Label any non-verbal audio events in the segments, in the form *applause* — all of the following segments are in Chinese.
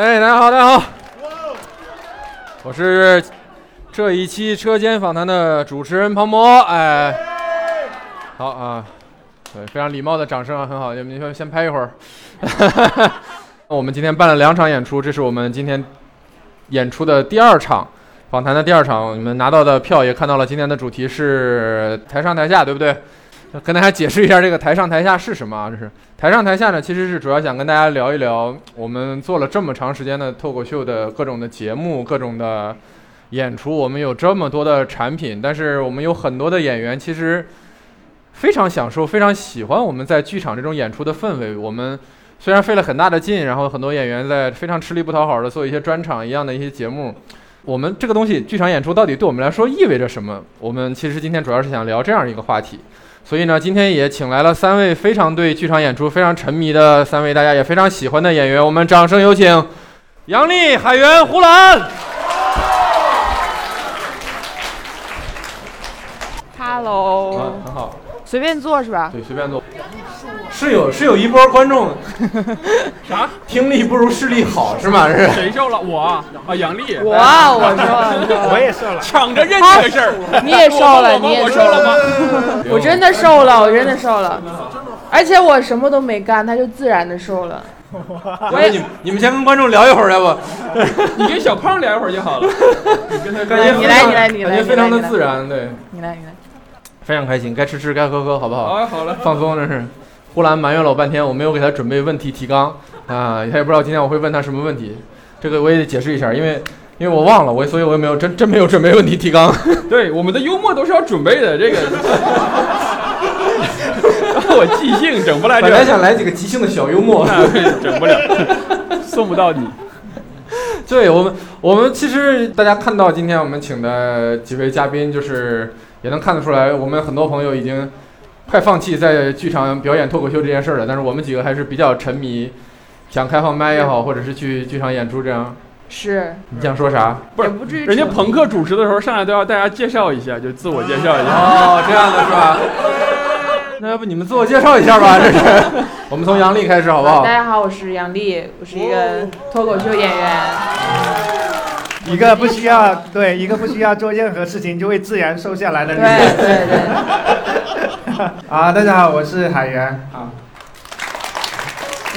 哎，大家好，大家好，我是这一期车间访谈的主持人庞博。哎，好啊，对，非常礼貌的掌声啊，很好，你们先先拍一会儿。*laughs* 我们今天办了两场演出，这是我们今天演出的第二场访谈的第二场。你们拿到的票也看到了，今天的主题是台上台下，对不对？跟大家解释一下，这个台上台下是什么啊？这是台上台下呢，其实是主要想跟大家聊一聊，我们做了这么长时间的脱口秀的各种的节目、各种的演出，我们有这么多的产品，但是我们有很多的演员其实非常享受、非常喜欢我们在剧场这种演出的氛围。我们虽然费了很大的劲，然后很多演员在非常吃力不讨好的做一些专场一样的一些节目。我们这个东西，剧场演出到底对我们来说意味着什么？我们其实今天主要是想聊这样一个话题。所以呢，今天也请来了三位非常对剧场演出非常沉迷的三位大家也非常喜欢的演员，我们掌声有请杨丽、海源、胡兰。Hello，啊，很好，随便坐是吧？对，随便坐。是有是有一波观众 *laughs* 啥？听力不如视力好是吗？是。谁瘦了？我啊，啊杨丽。我啊，我瘦了，我 *laughs* 也瘦了，抢着认这个事儿。你也瘦了，你也瘦了吗？我真的瘦了，我真的瘦了，而且我什么都没干，他就自然的瘦了。要不你们你们先跟观众聊一会儿，要不？*laughs* 你跟小胖聊一会儿就好了。你跟他感觉你来你来你来感觉非常的自然，对，你来，你来。非常开心，该吃吃，该喝喝，好不好？好，好了。放松，这是。呼兰埋怨了我半天，我没有给他准备问题提纲啊，他也不知道今天我会问他什么问题，这个我也得解释一下，因为因为我忘了，我所以我也没有真真没有准备问题提纲。*laughs* 对，我们的幽默都是要准备的，这个。*laughs* 我即兴整不来这本来想来几个即兴的小幽默，*laughs* 整不了，送不到你。对我们，我们其实大家看到今天我们请的几位嘉宾，就是也能看得出来，我们很多朋友已经快放弃在剧场表演脱口秀这件事儿了，但是我们几个还是比较沉迷，想开放麦也好，或者是去剧场演出这样。是，你想说啥？不是不至于人家朋克主持的时候上来都要大家介绍一下，就自我介绍一下。哦，这样的是吧？*laughs* 那要不你们自我介绍一下吧？这是，*laughs* 我们从杨丽开始好不好大？家好，我是杨丽，我是一个脱口秀演员。一个不需要对，一个不需要做任何事情就会自然瘦下来的女人。对对对，*laughs* 啊，大家好，我是海源啊。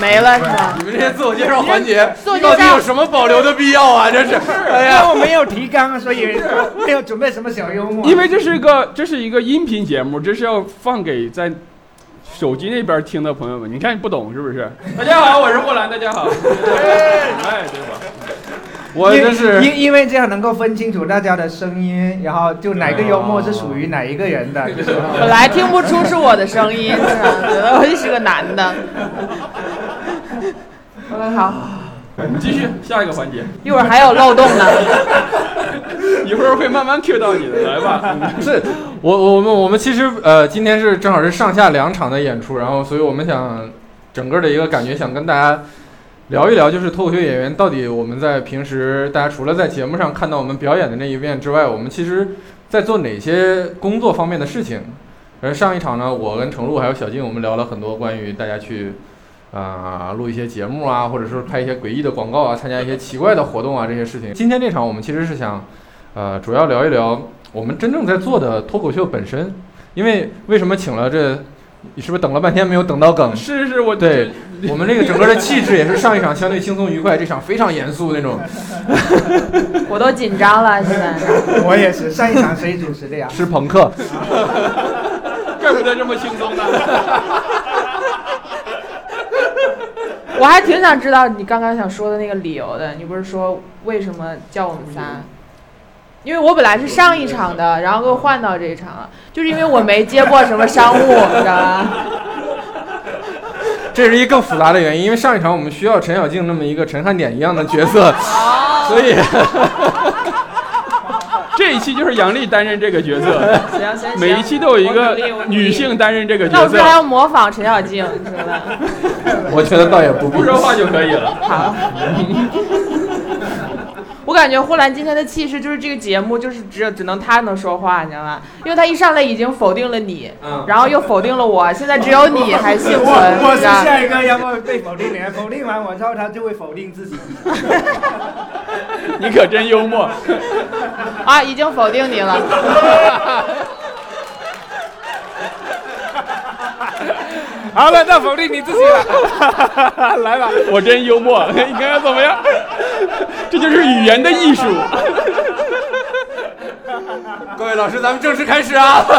没了是吧？你们这些自我介绍环节到底有什么保留的必要啊？这是，哎呀，因为我没有提纲，所以没有准备什么小幽默。因为这是一个这是一个音频节目，这是要放给在手机那边听的朋友们。你看你不懂是不是？大家好，我是霍兰，大家好。哎，对吧？我真是因因为这样能够分清楚大家的声音，然后就哪个幽默是属于哪一个人的。就是本来听不出是我的声音，是吧？觉得我是个男的。OK，好，你继续下一个环节，一会儿还有漏洞呢。*laughs* 一会儿会慢慢 Q 到你的，来吧。*laughs* 是我我们我们其实呃今天是正好是上下两场的演出，然后所以我们想整个的一个感觉想跟大家聊一聊，就是脱口秀演员到底我们在平时大家除了在节目上看到我们表演的那一面之外，我们其实在做哪些工作方面的事情。而上一场呢，我跟程璐还有小静，我们聊了很多关于大家去啊、录一些节目啊，或者说拍一些诡异的广告啊，参加一些奇怪的活动啊这些事情。今天这场我们其实是想。呃，主要聊一聊我们真正在做的脱口秀本身。因为为什么请了这，你是不是等了半天没有等到梗？是是，我对 *laughs* 我们这个整个的气质也是上一场相对轻松愉快，这场非常严肃那种。*laughs* 我都紧张了，现在。*laughs* 我也是，上一场谁主持的呀？是朋克，怪不得这么轻松呢。我还挺想知道你刚刚想说的那个理由的。你不是说为什么叫我们仨？因为我本来是上一场的，然后给我换到这一场了，就是因为我没接过什么商务，你知道吧？*laughs* 这是一更复杂的原因，因为上一场我们需要陈小静那么一个陈汉典一样的角色，所以 *laughs* 这一期就是杨笠担任这个角色，行行行，每一期都有一个女性担任这个角色那我还要模仿陈小静，是吧？*laughs* 我觉得倒也不必不。说话就可以了。好。我感觉呼兰今天的气势就是这个节目就是只有只能他能说话，你知道吗？因为他一上来已经否定了你，嗯然后又否定了我，现在只有你还幸存，我我是下一个要么被否定的人，否定完我之后他就会否定自己。*laughs* 你可真幽默。*laughs* 啊，已经否定你了。*laughs* 好了，那否定你自己了，*laughs* 来吧。我真幽默，*laughs* 你看看怎么样？这就是语言的艺术。各位老师，咱们正式开始啊！*laughs*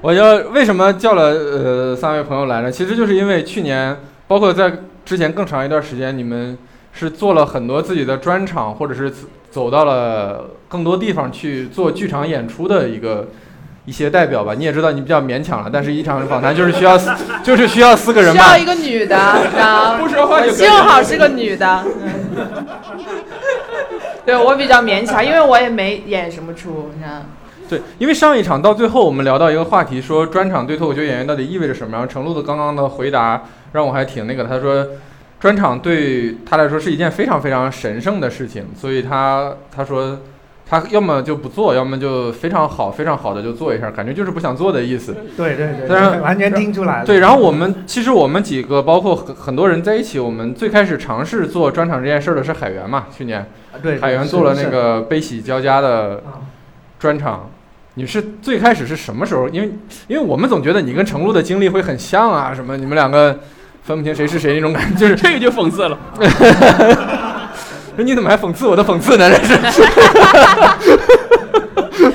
我就为什么叫了呃三位朋友来呢？其实就是因为去年，包括在之前更长一段时间，你们是做了很多自己的专场，或者是走到了更多地方去做剧场演出的一个一些代表吧。你也知道，你比较勉强了，但是一场访谈就是需要四 *laughs* 就是需要四个人嘛需要。一个女的？不说话就可以幸好是个女的。*laughs* 对我比较勉强，因为我也没演什么出，你知道吗。对，因为上一场到最后，我们聊到一个话题，说专场对脱口秀演员到底意味着什么。然后程璐的刚刚的回答让我还挺那个的，他说，专场对他来说是一件非常非常神圣的事情，所以他他说他要么就不做，要么就非常好非常好的就做一下，感觉就是不想做的意思。对对对，当然完全听出来了。对，然后我们其实我们几个包括很很多人在一起，我们最开始尝试做专场这件事儿的是海源嘛，去年对海源做了那个悲喜交加的专场。你是最开始是什么时候？因为因为我们总觉得你跟程璐的经历会很像啊，什么你们两个分不清谁是谁那种感觉，就是这个就讽刺了。*laughs* 说你怎么还讽刺我的讽刺呢？这是。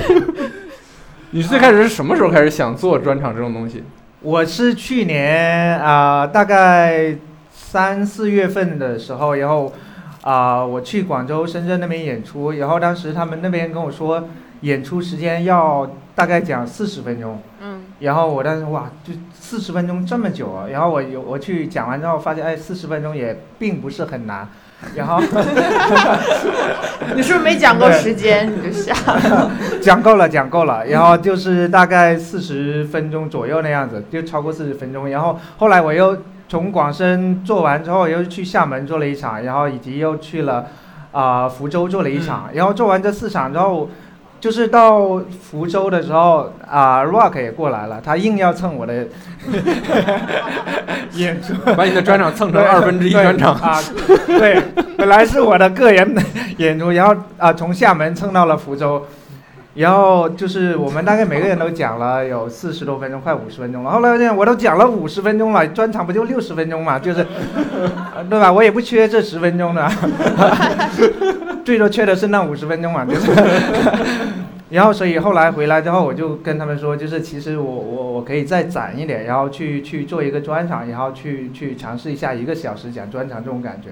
*laughs* 你最开始是什么时候开始想做专场这种东西？我是去年啊、大概三四月份的时候，然后啊、我去广州、深圳那边演出，然后当时他们那边跟我说，演出时间要大概讲四十分钟，嗯，然后我当时哇，就四十分钟这么久啊！然后我有我去讲完之后，发现哎，四十分钟也并不是很难，然后 *laughs* 你是不是没讲够时间你就想？*laughs* 讲够了，讲够了，然后就是大概四十分钟左右那样子，就超过四十分钟。然后后来我又从广深做完之后，又去厦门做了一场，然后以及又去了啊、福州做了一场。然后做完这四场之后，就是到福州的时候啊、Rock 也过来了，他硬要蹭我的 *laughs* 演出。把你的专场蹭成对二分之一专场。啊，对，本来是我的个人演出，然后啊从厦门蹭到了福州，然后就是我们大概每个人都讲了有四十多分钟，快五十分钟了。后来这样我都讲了五十分钟了，专场不就六十分钟嘛，就是，呃 *laughs* 对吧？我也不缺这十分钟的，*laughs* 最多缺的是那五十分钟嘛，就是。然后，所以后来回来之后，我就跟他们说，就是其实我我我可以再攒一点，然后去去做一个专场，然后去去尝试一下一个小时讲专场这种感觉。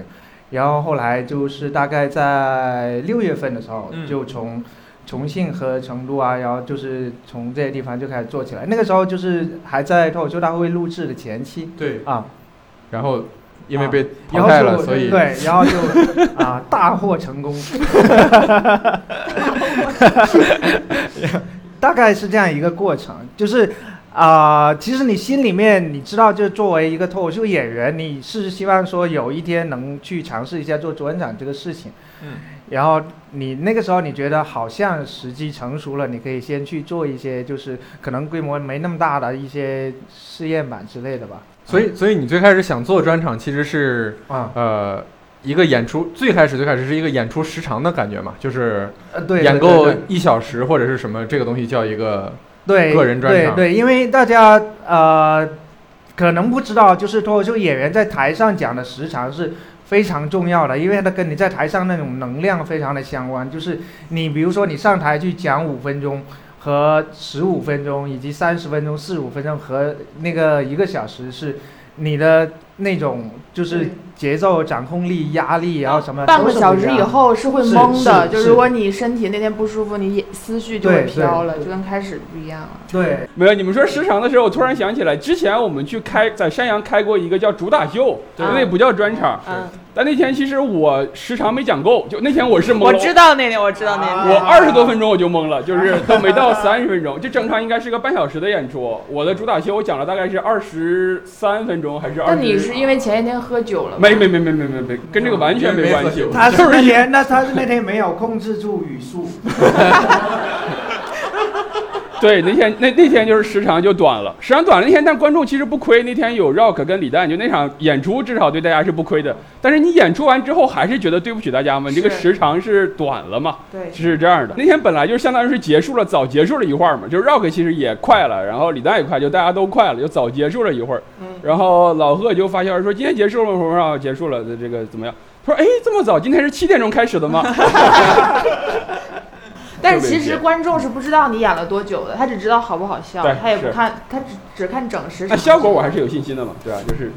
然后后来就是大概在六月份的时候，嗯就从重庆和成都啊，然后就是从这些地方就开始做起来。那个时候就是还在脱口秀大会录制的前期对，啊，然后因为被然后淘汰了，就所以对，然后就 *laughs* 啊大获成功，*laughs* 大概是这样一个过程，就是啊、其实你心里面你知道，就作为一个脱口秀演员，你是希望说有一天能去尝试一下做专场这个事情，嗯，然后你那个时候你觉得好像时机成熟了，你可以先去做一些就是可能规模没那么大的一些试验版之类的吧，所以所以你最开始想做专场，其实是啊，呃一个演出，最开始最开始是一个演出时长的感觉嘛，就是演够一小时或者是什么，这个东西叫一个对个人专场对对，因为大家呃可能不知道，就是脱口秀演员在台上讲的时长是非常重要的，因为它跟你在台上那种能量非常的相关。就是你比如说你上台去讲五分钟。和十五分钟，以及三十分钟、四十五分钟和那个一个小时是，你的那种就是节奏掌控力、压力，然后什么半个小时以后是会是懵的，就是就如果你身体那天不舒服，你也思绪就会飘了，就跟开始不一样了。对没有，你们说时长的时候，我突然想起来，之前我们去开在山阳开过一个叫主打秀，对那不叫专场。嗯，但那天其实我时长没讲够，就那天我是懵了。我知道那天，我知道那天。我二十多分钟我就懵了，就是都没到三十分钟，就正常应该是个半小时的演出。我的主打秀我讲了大概是二十三分钟还是二十？那你是因为前一天喝酒了吗？没没没没没没没，跟这个完全没关系。他是那天，那他是那天没有控制住语速，对，那天那那天就是时长就短了，时长短了那天，但观众其实不亏。那天有 Rock 跟李诞，就那场演出至少对大家是不亏的。但是你演出完之后，还是觉得对不起大家嘛，你这个时长是短了嘛，对，是这样的。那天本来就相当于是结束了，早结束了一会儿嘛，就是 Rock 其实也快了，然后李诞也快，就大家都快了，就早结束了一会儿。嗯然后老贺就发消息说今天结束了吗？我说啊结束了，这个怎么样？他说哎这么早，今天是七点钟开始的吗？*laughs* 但是其实观众是不知道你演了多久的，他只知道好不好笑他也不看，他只只看整时那长。效果我还是有信心的嘛，对吧？就是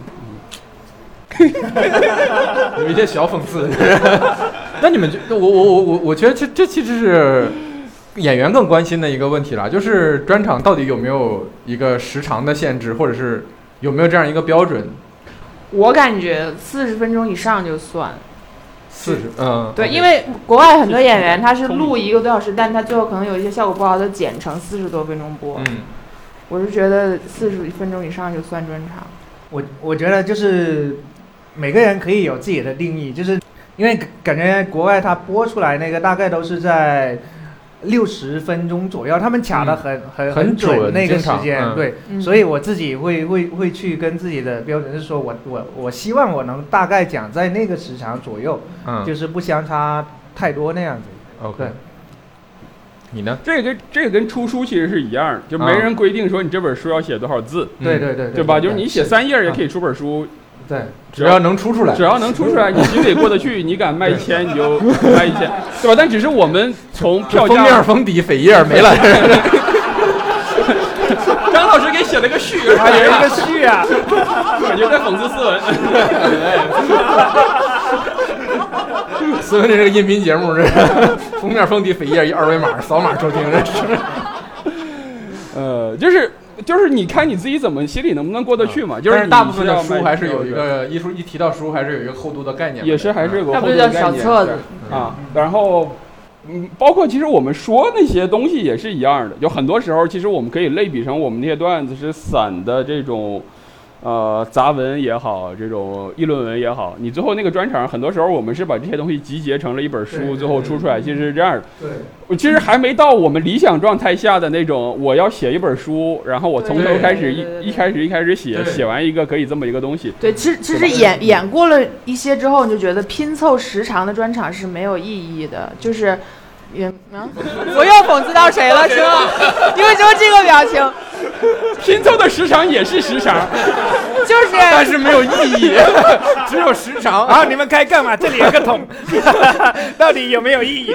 *laughs* 有一些小讽刺。*laughs* 那你们觉我我我我我觉得这这其实是演员更关心的一个问题了，就是专场到底有没有一个时长的限制，或者是有没有这样一个标准？我感觉四十分钟以上就算。四十，嗯，对，因为国外很多演员他是录一个多小时，但他最后可能有一些效果不好，他剪成四十多分钟播。嗯，我是觉得四十分钟以上就算专场。我我觉得就是每个人可以有自己的定义，就是因为感觉国外他播出来那个大概都是在六十分钟左右，他们卡的很、很很准准那个时间，嗯。对，嗯。所以我自己会会会去跟自己的标准是说我我我希望我能大概讲在那个时长左右，嗯。就是不相差太多那样子。，OK。你呢？这个跟这个跟出书其实是一样的，就没啊人规定说你这本书要写多少字，嗯。对对对对吧？就是你写三页也可以出本书，对，只要能出出来只，要能出出来，你心里过得去，你敢卖一千你就卖一千，对吧？但只是我们从票价封面，封底扉页没了。*laughs* 张老师给写了个序，还有一个序啊，*laughs* 感觉在讽刺斯文。斯文这是个音频节目，这是封面封底扉页一二维码，扫码收听，这是。呃，就是就是你看你自己怎么心里能不能过得去嘛？就是大部分的书还是有一个一书一提到书还是有一个厚度的概念，也是还是有个要不后就叫小盾概念册子。啊，然后。嗯，包括其实我们说那些东西也是一样的，有很多时候其实我们可以类比成我们那些段子是散的这种，呃，杂文也好，这种议论文也好，你最后那个专场，很多时候我们是把这些东西集结成了一本书，最后出出来，其实是这样的。对，我其实还没到我们理想状态下的那种，我要写一本书，然后我从头开始一一开始一开始写，写完一个可以这么一个东西。对，其实其实演演过了一些之后，你就觉得拼凑时长的专场是没有意义的，就是。也啊，*laughs* 我又讽刺到谁了是吗？因为就这个表情，*laughs* 拼凑的时长也是时长，*laughs* 就是但是没有意义，*laughs* 只有时长。然后你们该干嘛？这里有个桶，到底有没有意义？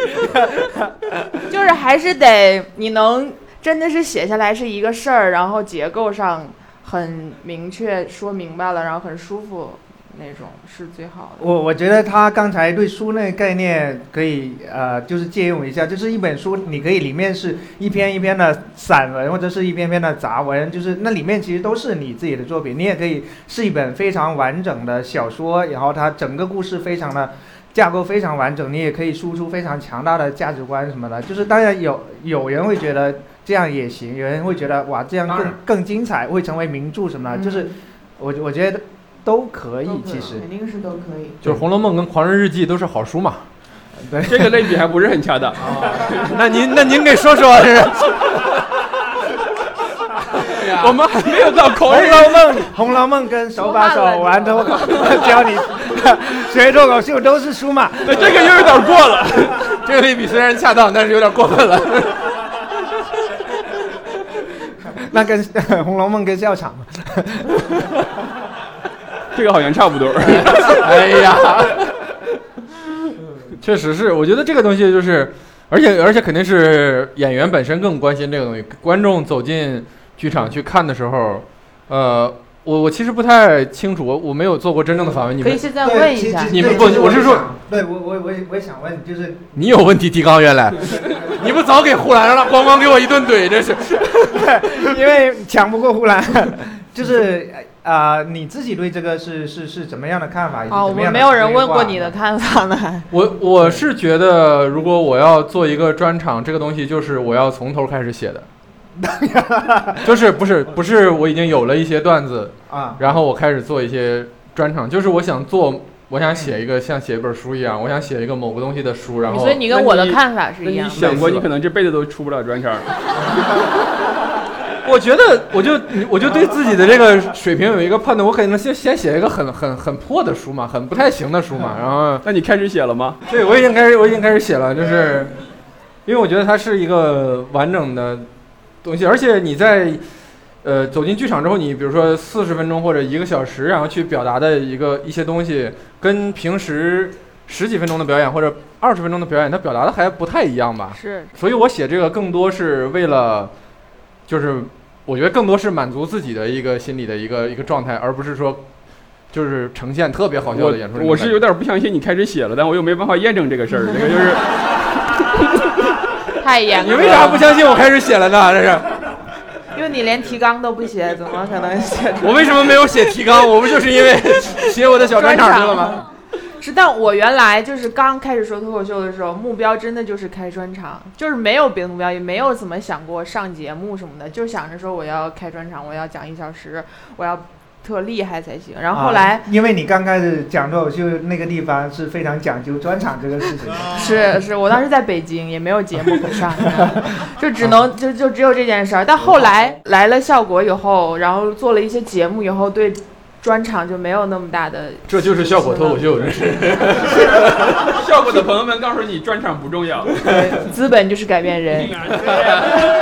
就是还是得你能真的是写下来是一个事儿，然后结构上很明确说明白了，然后很舒服那种是最好的。我我觉得他刚才对书那个概念可以呃，就是借用一下，就是一本书，你可以里面是一篇一篇的散文，或者是一篇篇的杂文，就是那里面其实都是你自己的作品。你也可以是一本非常完整的小说，然后它整个故事非常的架构非常完整，你也可以输出非常强大的价值观什么的。就是当然有有人会觉得这样也行，有人会觉得哇这样更更精彩，会成为名著什么的。嗯就是我我觉得都可以其实肯定是都可以。就是《红楼梦》跟《狂人日记》都是好书嘛。对。这个类比还不是很恰当。*laughs* 那您那您给说说，这是。我们还没有到《口人红楼梦》《红楼梦》跟手把手玩脱口，教你学脱口秀都是书嘛。对这个又有点过了。这个类比虽然恰当，但是有点过分了。*laughs* 那跟《*laughs* 红楼梦》跟笑场嘛。这个好像差不多。*laughs* 哎呀，确实是，我觉得这个东西就是，而且而且肯定是演员本身更关心这个东西。观众走进剧场去看的时候，呃，我我其实不太清楚，我我没有做过真正的访问，你们可以现在问一下。你们不我是说，对我我我也我也想问，就是你有问题提纲原来，*laughs* 你不早给呼兰了，咣咣给我一顿怼，这是。*laughs* 因为抢不过护栏，就是啊、呃你自己对这个是是是怎么样的看法？哦，我们没有人问过你的看法呢。我我是觉得，如果我要做一个专场，这个东西就是我要从头开始写的，*laughs* 就是不是不是我已经有了一些段子，啊，然后我开始做一些专场，就是我想做，我想写一个像写一本书一样，我想写一个某个东西的书，然后所以你跟我的看法是一样的。想过你可能这辈子都出不了专场？*laughs* 我觉得我就我就对自己的这个水平有一个判断，我可能先先写一个很很很破的书嘛，很不太行的书嘛，然后那你开始写了吗？对我已经开始我已经开始写了，就是因为我觉得它是一个完整的东西，而且你在呃走进剧场之后，你比如说四十分钟或者一个小时，然后去表达的一个一些东西，跟平时十几分钟的表演或者二十分钟的表演，它表达的还不太一样吧。是所以我写这个更多是为了，就是我觉得更多是满足自己的一个心理的一个一个状态，而不是说就是呈现特别好笑的演出我我是有点不相信你开始写了，但我又没办法验证这个事儿。这个就是太严格了。你为啥不相信我开始写了呢？这是因为你连提纲都不写，怎么可能写我为什么没有写提纲？我不就是因为写我的小专场去了吗？？是，但我原来就是刚开始说脱口秀的时候，目标真的就是开专场，就是没有别的目标，也没有怎么想过上节目什么的，就想着说我要开专场，我要讲一小时，我要特厉害才行。然后后来啊，因为你刚开始讲脱口秀那个地方是非常讲究专场这个事情的，是是，我当时在北京也没有节目可上，就只能就就只有这件事儿。但后来来了效果以后，然后做了一些节目以后，对专场就没有那么大的这就是效果脱口秀，这是。*laughs* 效果的朋友们告诉你，专场不重要。对资本就是改变人，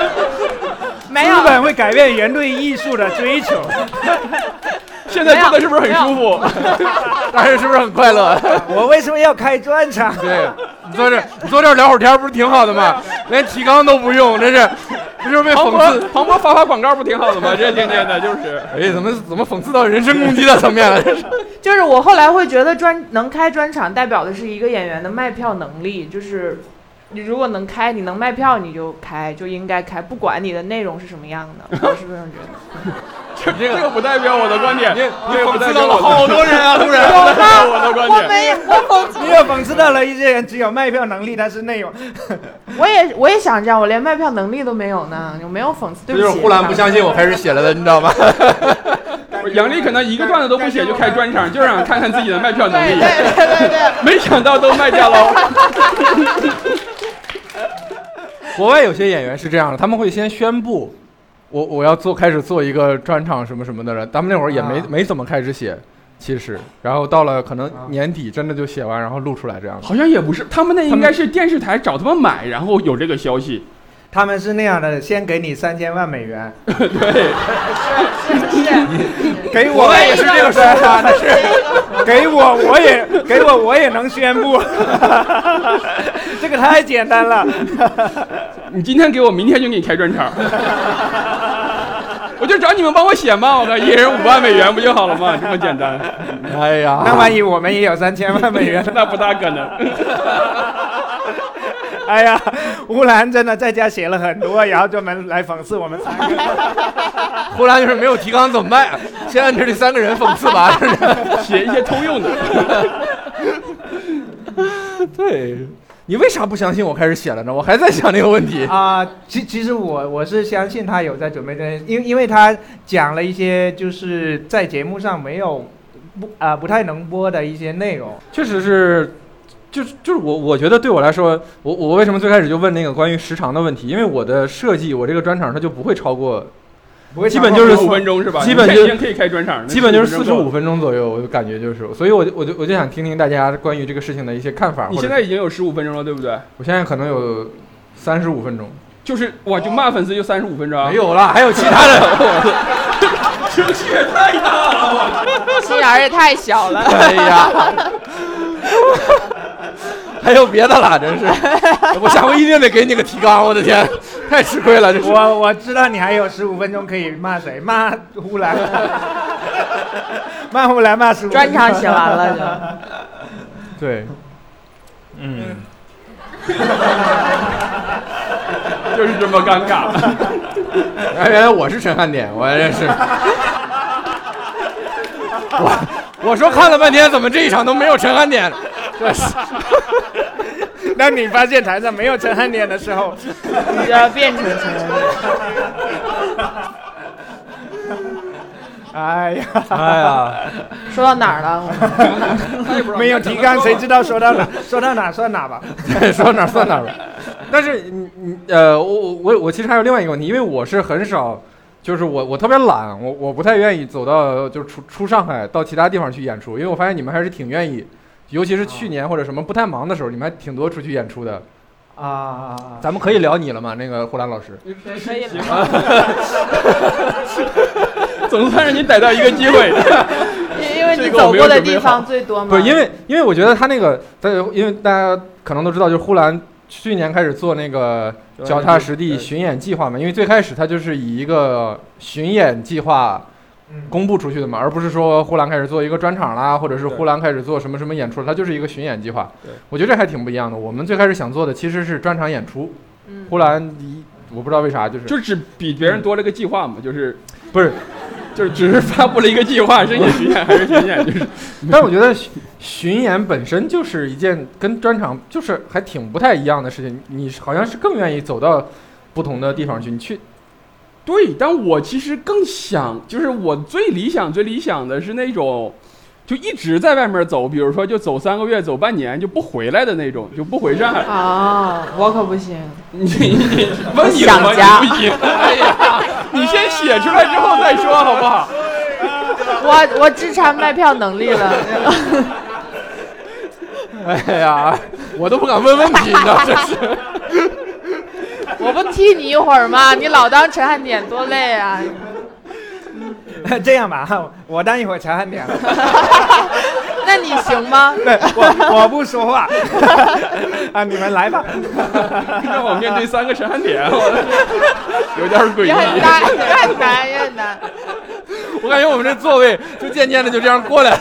*laughs* 没有资本会改变人对艺术的追求。现在坐的是不是很舒服？但 *laughs* 是是不是很快乐？*laughs* 我为什么要开专场？对，你坐这，你坐这聊会儿天不是挺好的吗？连提纲都不用，这是，不就是被讽刺？博庞博发发广告不挺好的吗？*laughs* 这天天的就是。哎，怎么怎么讽刺到人身攻击的层面了？这是。就是我后来会觉得专能开专场，代表的是一个演员的卖票能力，就是你如果能开，你能卖票你就开，就应该开，不管你的内容是什么样的，我是这样觉得。*laughs* 这这个不代表我的观点，你你这个不讽刺到了代表我好多人啊，突然。*laughs* 我的观点。我没，我讽刺，你又讽刺到了一些人只有卖票能力，但是内容我也我也想这样，我连卖票能力都没有呢，我没有讽刺？对不起，就是呼兰不相信我开始写了的，你知道吗？*laughs* 杨丽可能一个段子都不写就开专场，就想看看自己的卖票能力。对对对对对。没想到都卖掉了。国外有些演员是这样的，他们会先宣布，我我要做开始做一个专场什么什么的了，他们那会儿也没、啊没怎么开始写，其实，然后到了可能年底真的就写完，然后录出来这样。好像也不是，他们那应该是电视台找他们买，然后有这个消息。他们是那样的，先给你三千万美元，对，是是是给我也是这个说法，但是给我我也给我我也能宣布，*laughs* 这个太简单了。你今天给我，明天就给你开专场。我就找你们帮我写嘛，我靠，一人五万美元不就好了吗？这么简单，哎呀，那万一我们也有三千万美元？*laughs* 那不大可能。*laughs* 哎呀，乌兰真的在家写了很多，然后专门来讽刺我们三个。*laughs* 呼兰就是没有提纲怎么办？先按这里三个人讽刺吧。*laughs* 写一些通用的。对，你为啥不相信我开始写了呢？我还在想这个问题。啊、其其实我我是相信他有在准备这件，因为因为他讲了一些就是在节目上没有不啊、不太能播的一些内容。确实是，就是就是我我觉得对我来说，我我为什么最开始就问那个关于时长的问题？因为我的设计，我这个专场它就不会超过，不会基本就是五分钟是吧？基本就你现在可以开专场，基本就是四十五分。钟左右，我就感觉就是，所以我就我就我就想听听大家关于这个事情的一些看法。你现在已经有十五分钟了，对不对？我现在可能有三十五分钟，就是哇，就骂粉丝就三十五分钟啊，没有了，还有其他的。生气也太大了，心眼儿也太小了。哎呀 *laughs* *laughs* 还有别的了，真是！我下回一定得给你个提纲，我的天，太吃亏了，这是。我我知道你还有十五分钟可以骂谁，骂呼兰。骂回来骂十五。专场写完了就。对，嗯，就是这么尴尬。*laughs* 哎，原来我是陈汉典，我认识。*laughs* 我我说看了半天，怎么这一场都没有陈汉典？这是。当你发现台上没有陈汉典的时候，你就要变成陈汉典。哎呀，哎呀，说到哪儿了？没有提纲，谁知道说到哪？说到哪算哪吧。*laughs* 说到哪儿算哪儿吧。但是你你呃，我我我我其实还有另外一个问题，因为我是很少，就是我我特别懒，我我不太愿意走到就是出出上海到其他地方去演出，因为我发现你们还是挺愿意，尤其是去年或者什么不太忙的时候，你们还挺多出去演出的。啊啊啊！咱们可以聊你了吗？那个呼兰老师。可以了。*laughs* 总算是你逮到一个机会。*laughs* 因为你走过的地方最多嘛。不是因为，因为我觉得他那个，在因为大家可能都知道，就是呼兰去年开始做那个脚踏实地巡演计划嘛。因为最开始他就是以一个巡演计划公布出去的嘛，而不是说呼兰开始做一个专场啦，或者是呼兰开始做什么什么演出，它就是一个巡演计划。我觉得这还挺不一样的。我们最开始想做的其实是专场演出。呼兰一，我不知道为啥就是就只比别人多了个计划嘛，就是不是。就是只是发布了一个计划，是演巡演还是巡演？就是，*laughs* 但我觉得巡演本身就是一件跟专场就是还挺不太一样的事情。你好像是更愿意走到不同的地方去，你去。对，但我其实更想，就是我最理想、最理想的是那种。就一直在外面走，比如说就走三个月、走半年就不回来的那种，就不回上海。啊，我可不行。你你问你想家不行。哎呀，你先写出来之后再说好不好？我我只差卖票能力了。哎呀，我都不敢问问题，你知道这是。我不替你一会儿吗？你老当陈汉典多累啊。*laughs* 这样吧，*laughs* 我当一会儿陈汉典。*laughs* 那你行吗？对，我我不说话。啊，你们来吧。让我面对三个陈汉典，有点诡异。也很难，也很难，也很难。我感觉我们这座位就渐渐的就这样过来了。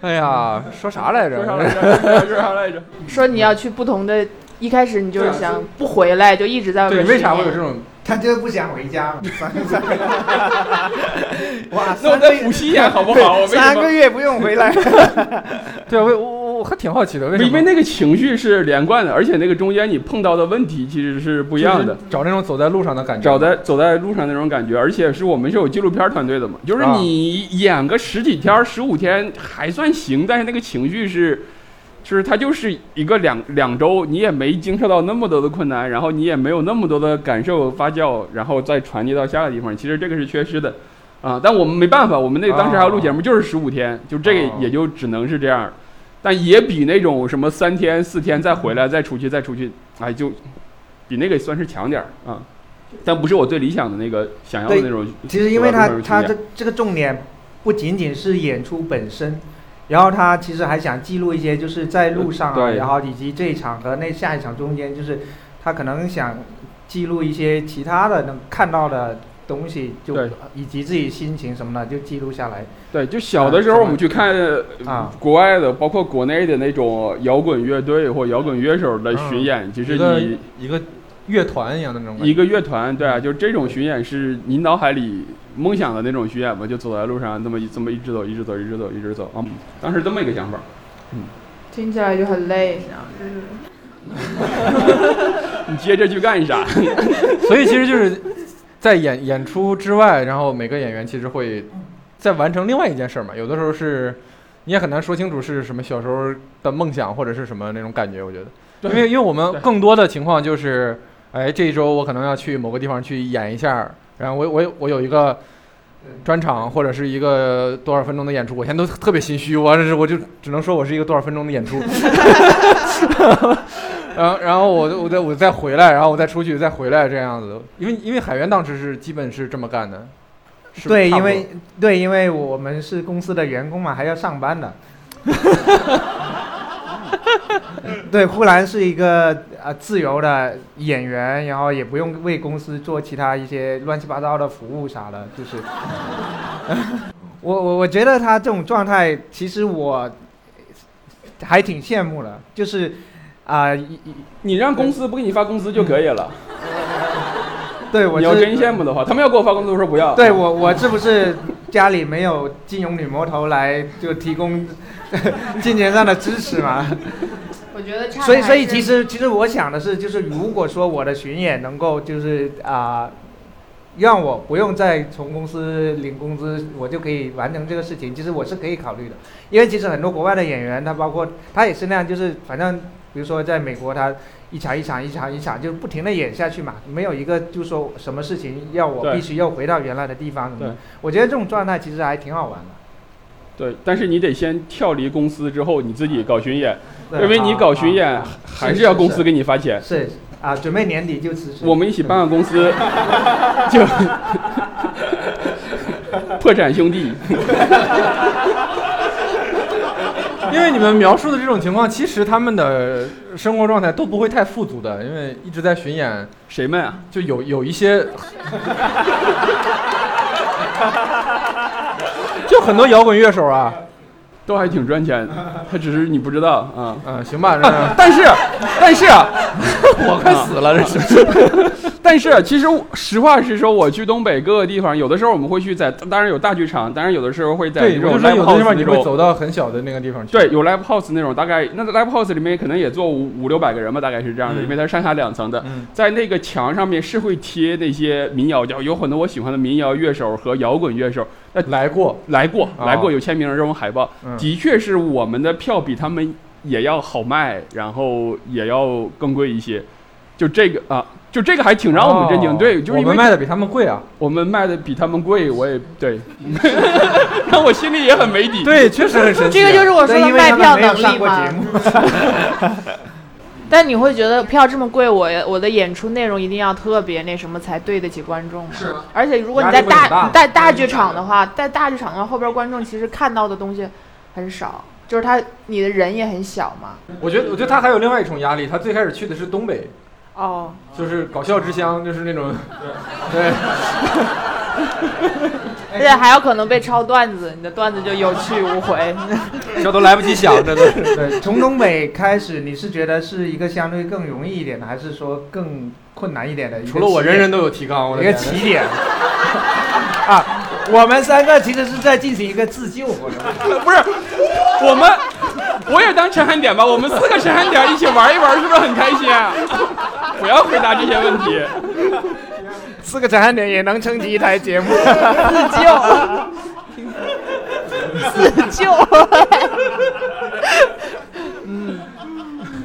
哎呀，说啥来着？说啥来着？说啥来着？说你要去不同的，一开始你就是想不回来，就一直在外面。对，为啥会有这种？*laughs* 他就是不想回家嘛，*laughs* 三 *laughs* 三哇，那我在浦西演好不好？三个月不用回来。对啊，我我我还挺好奇的，为什么？因为那个情绪是连贯的，而且那个中间你碰到的问题其实是不一样的。找那种走在路上的感觉，找在走在路上那种感觉，而且是我们是有纪录片团队的嘛，就是你演个十几天、十五天还算行，但是那个情绪是。就是它就是一个两两周，你也没经受到那么多的困难，然后你也没有那么多的感受发酵，然后再传递到下个地方。其实这个是缺失的，啊，但我们没办法，我们那当时还要录节目，就是十五天，就这个也就只能是这样，但也比那种什么三天四天再回来再出去再出去，哎，就比那个算是强点儿啊，但不是我最理想的那个想要的那种。其实因为它它这这个重点不仅仅是演出本身。然后他其实还想记录一些，就是在路上啊，然后以及这一场和那下一场中间，就是他可能想记录一些其他的能看到的东西，就以及自己心情什么的，就记录下来。对，就小的时候我们去看啊，国外的，包括国内的那种摇滚乐队或摇滚乐手的巡演，其实你一个乐团一样的那种。一个乐团，对啊，就这种巡演是你脑海里。梦想的那种巡演嘛，就走在路上，这么一这么一直走，一直走，一直走，一直走啊！当时这么一个想法，嗯，听起来就很累，*laughs* *laughs* 你接着去干啥？*laughs* 所以其实就是在演演出之外，然后每个演员其实会在完成另外一件事嘛。有的时候是你也很难说清楚是什么小时候的梦想或者是什么那种感觉。我觉得，因为因为我们更多的情况就是，哎，这一周我可能要去某个地方去演一下。然后我我我有一个专场或者是一个多少分钟的演出，我现在都特别心虚，我是我就只能说我是一个多少分钟的演出。*laughs* 然后然后我我再我再回来，然后我再出去再回来这样子，因为因为海源当时是基本是这么干的。对，因为对，因为我们是公司的员工嘛，还要上班的。*laughs* 对，呼兰是一个呃自由的演员，然后也不用为公司做其他一些乱七八糟的服务啥的，就是。*laughs* 我我我觉得他这种状态，其实我还挺羡慕的，就是啊，你让公司不给你发工资就可以了。对我你要真羡慕的话，他们要给我发工资，我说不要。对我我是不是家里没有金融女魔头来就提供 *laughs* 金钱上的支持嘛？我觉得差所以，所以其实其实我想的是，就是如果说我的巡演能够就是啊、让我不用再从公司领工资，我就可以完成这个事情，其实我是可以考虑的。因为其实很多国外的演员，他包括他也是那样，就是反正比如说在美国，他一场一场一场一场就不停的演下去嘛，没有一个就说什么事情要我必须要回到原来的地方什么的。我觉得这种状态其实还挺好玩的。对，但是你得先跳离公司之后，你自己搞巡演，对因为你搞巡演还是要公司给你发钱。是啊，准备年底就辞职。我们一起办个公司，*laughs* 就 *laughs* 破产兄弟。*laughs* 因为你们描述的这种情况，其实他们的生活状态都不会太富足的，因为一直在巡演，谁们啊？就有有一些，就很多摇滚乐手啊，都还挺赚钱，他只是你不知道啊。嗯，行吧，这但是，但是，*laughs* 我快死了，这是。*laughs* 但是，其实实话实说，我去东北各个地方，有的时候我们会去在，当然有大剧场，当然有的时候会在对，这种 live 有的地 house 方你会那种。走到很小的那个地方去。对，有 live house 那种，大概那 live house 里面可能也坐五五六百个人吧，大概是这样的，嗯因为它上下两层的。嗯在那个墙上面是会贴那些民谣，有有很多我喜欢的民谣乐手和摇滚乐手，那来过，来过哦来过有签名的这种海报，嗯的确是我们的票比他们也要好卖，然后也要更贵一些。就这个啊，就这个还挺让我们震惊。哦对，就是因为我们卖的比他们贵啊。我们卖的比他们贵，我也对，*laughs* 让我心里也很没底。对，确实很神奇。这个就是我说对，的卖票能力嘛过节。目。*laughs* 但你会觉得票这么贵，我我的演出内容一定要特别那什么才对得起观众吗？是。而且如果你在大你在大剧场的话，在大剧场的话，后边观众其实看到的东西很少，就是他你的人也很小嘛。我觉得，我觉得他还有另外一重压力。他最开始去的是东北，哦，就是搞笑之乡，就是那种，*laughs* 对，*laughs* *laughs* 而且还有可能被抄段子，你的段子就有去无回。*laughs* 这都来不及想，这都是。对，从东北开始，你是觉得是一个相对更容易一点的，还是说更困难一点的？除了我，人人都有提纲，我的一个起点。啊，我们三个其实是在进行一个自救活动。*laughs* 不是，我们我也当陈汉典吧，我们四个陈汉典一起玩一玩，是不是很开心啊？*laughs* 不要回答这些问题。四个陈汉典也能撑起一台节目。自救，自救。嗯，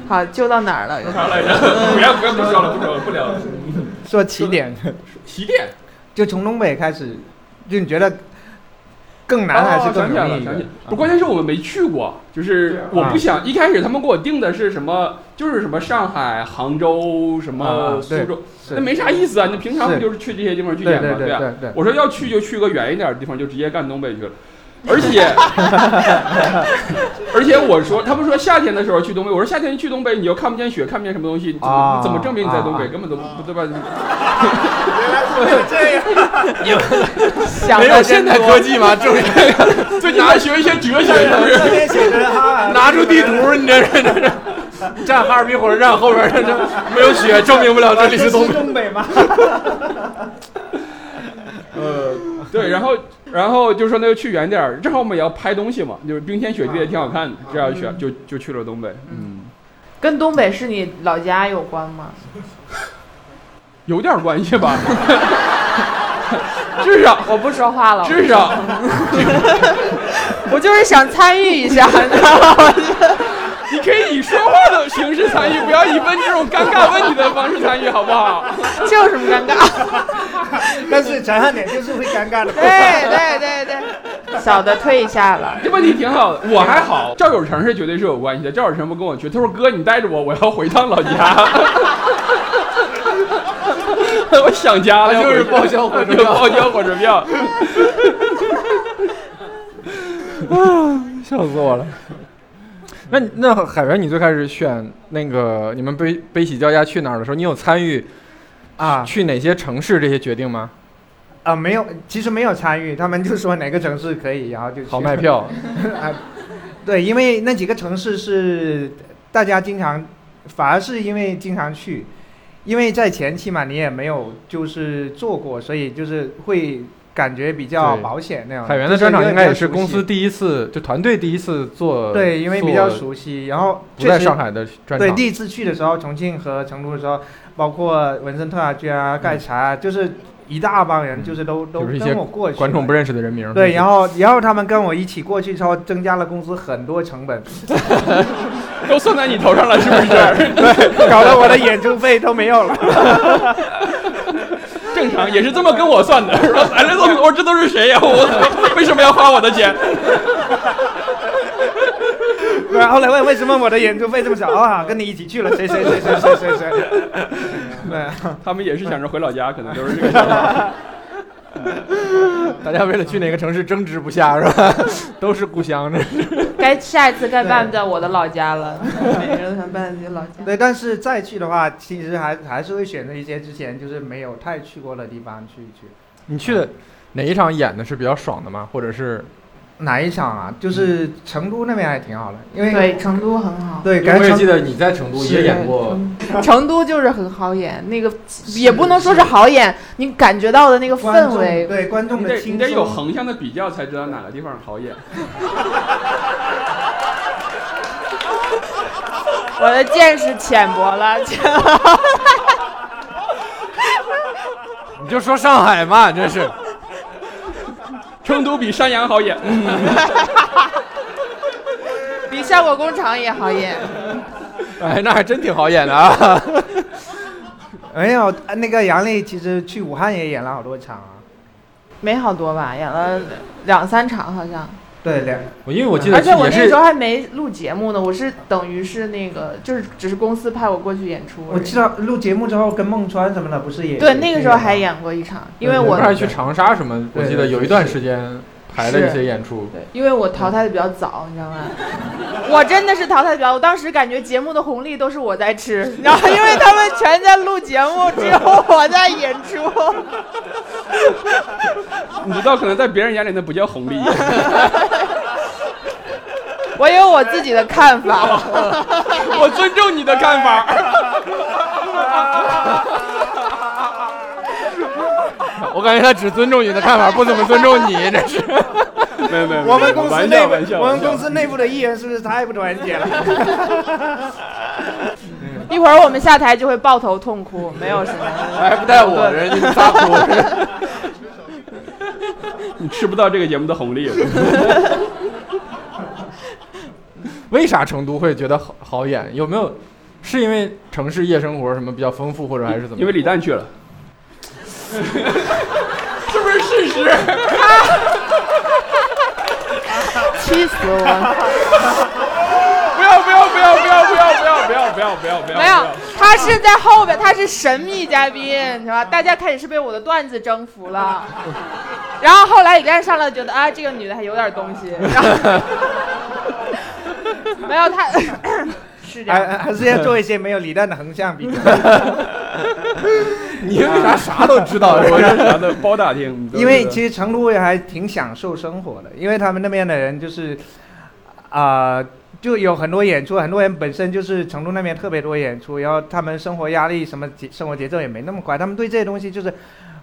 好，救到哪儿了？啥来着？不要不要不说了，不聊了，不聊了。说起点，起点就从东北开始，就你觉得更难还是更哦想起来了，容易一个想起来？不，关键是我们没去过，就是我不想一开始他们给我定的是什么，就是什么上海、杭州、什么苏州，是那没啥意思啊。那平常不就是去这些地方去演吗？啊对对对对。我说要去就去个远一点的地方，就直接干东北去了。*laughs* 而且，而且我说，他们说夏天的时候去东北，我说夏天去东北你又看不见雪，看不见什么东西，怎么、啊怎么证明你在东北？啊根本都不对吧？想没有的真多现代科。技吗？证明最近在学一些哲学，是不是？拿出地图，你这是这是站哈尔滨火车站后边，这这没有雪，证明不了这里是东北。东北吗？呃，对，然后然后就说那就去远点儿，正好我们也要拍东西嘛，就是冰天雪地也挺好看的，这样去就就去了东北，嗯，跟东北是你老家有关吗？*laughs* 有点关系吧，*laughs* 至少我不说话了，至少 *laughs* 我就是想参与一下，你知道吗？你可以以说话的形式参与，不要以问这种尴尬问题的方式参与，好不好？这有什么尴尬？*laughs* 但是陈汉典就是会尴尬的。对对对对，小的退一下了。这问题挺好的，我还好，*laughs* 赵有成是绝对是有关系的。赵有成不跟我去，他说哥你带着我，我要回趟老家。*laughs* 我想家了，就是报销火车票报销火车票。笑死我了。那你那海源，你最开始选那个你们悲悲喜交加去哪儿的时候，你有参与啊。去哪些城市这些决定吗？啊，没有，其实没有参与，他们就说哪个城市可以，然后就去。好卖票，*laughs* 啊，对，因为那几个城市是大家经常，反而是因为经常去，因为在前期嘛，你也没有就是做过，所以就是会感觉比较保险那样。海源的专场应该也是公司第一次，就团队第一次做，对，因为比较熟悉，然后不在上海的专场对，第一次去的时候，重庆和成都的时候，包括文森特啊、娟啊、盖柴啊，就是一大帮人，就是都都就是一些跟我过去观众不认识的人名。对，然后然后他们跟我一起过去之后，增加了公司很多成本，*laughs* 都算在你头上了，是不是？*laughs* 对，搞得我的演出费都没有了。正常也是这么跟我算的，说来了这么多，这都是谁呀、我为什么要花我的钱？然，后来问为什么我的演出费这么少啊？跟你一起去了谁谁谁谁谁谁谁。对，他们也是想着回老家，可能都是这个想法。*laughs* 大家为了去哪个城市争执不下是吧？*laughs* 都是故乡，这是。*laughs* 该下一次该办在我的老家了，每个人都想办在自己老家。对，但是再去的话，其实还还是会选择一些之前就是没有太去过的地方去一去。你去的哪一场演的是比较爽的吗？或者是哪一场啊？就是成都那边还挺好的，因为对，成都很好。对，我感觉成也记得你在成都也演过，成都就是很好演，那个也不能说是好演，你感觉到的那个观众氛围，对观众你的轻得你得有松。横向的比较，才知道哪个地方好演。*laughs* 我的见识浅薄了。*laughs* 你就说上海嘛，真是。成都比山羊好演，*laughs* 比效果工厂也好演。哎，那还真挺好演的啊。没有，那个杨丽其实去武汉也演了好多场啊。没好多吧，演了两三场好像。对，两我因为我记得而且我那时候还没录节目呢，我是等于是那个，就是只是公司派我过去演出。我记得录节目之后跟孟川什么的不是也对，那个时候还演。过一场，因为我我们还去长沙什么，我记得有一段时间排了一些演出。对，因为我淘汰的比较早，你知道吗？*laughs* 我真的是淘汰的比较，我当时感觉节目的红利都是我在吃，然后因为他们全在录节目，只有我在演出。你知道，可能在别人眼里那不叫红利。*laughs* 我有我自己的看法。*laughs* 我尊重你的看法。感觉他只尊重你的看法，不怎么尊重你，*laughs* 这是。没有没有，我们公司内部我们公司内部的艺人是不是太不团结了？*laughs* 一会儿我们下台就会抱头痛哭，没有什么。还不带我，人家撒哭。*laughs* 你吃不到这个节目的红利。为啥成都会觉得好好演？有没有是因为城市夜生活什么比较丰富，或者还是怎么？因为李诞去了，*laughs* 是不是事实？*laughs* 气死我！*laughs* 不要不要不要不要不要不要不要不要不要不要！没有，他是在后边，他是神秘嘉宾，是吧？大家开始是被我的段子征服了，然后后来李诞上来觉得啊，这个女的还有点东西，然后没有他是这样。还还是要做一些没有李诞的横向比较。*laughs* 你为啥 *laughs* 啥都知道？我是啥的包打听，因为其实成都也还挺享受生活的，因为他们那边的人就是，啊、就有很多演出，很多人本身就是成都那边特别多演出，然后他们生活压力什么节生活节奏也没那么快，他们对这些东西就是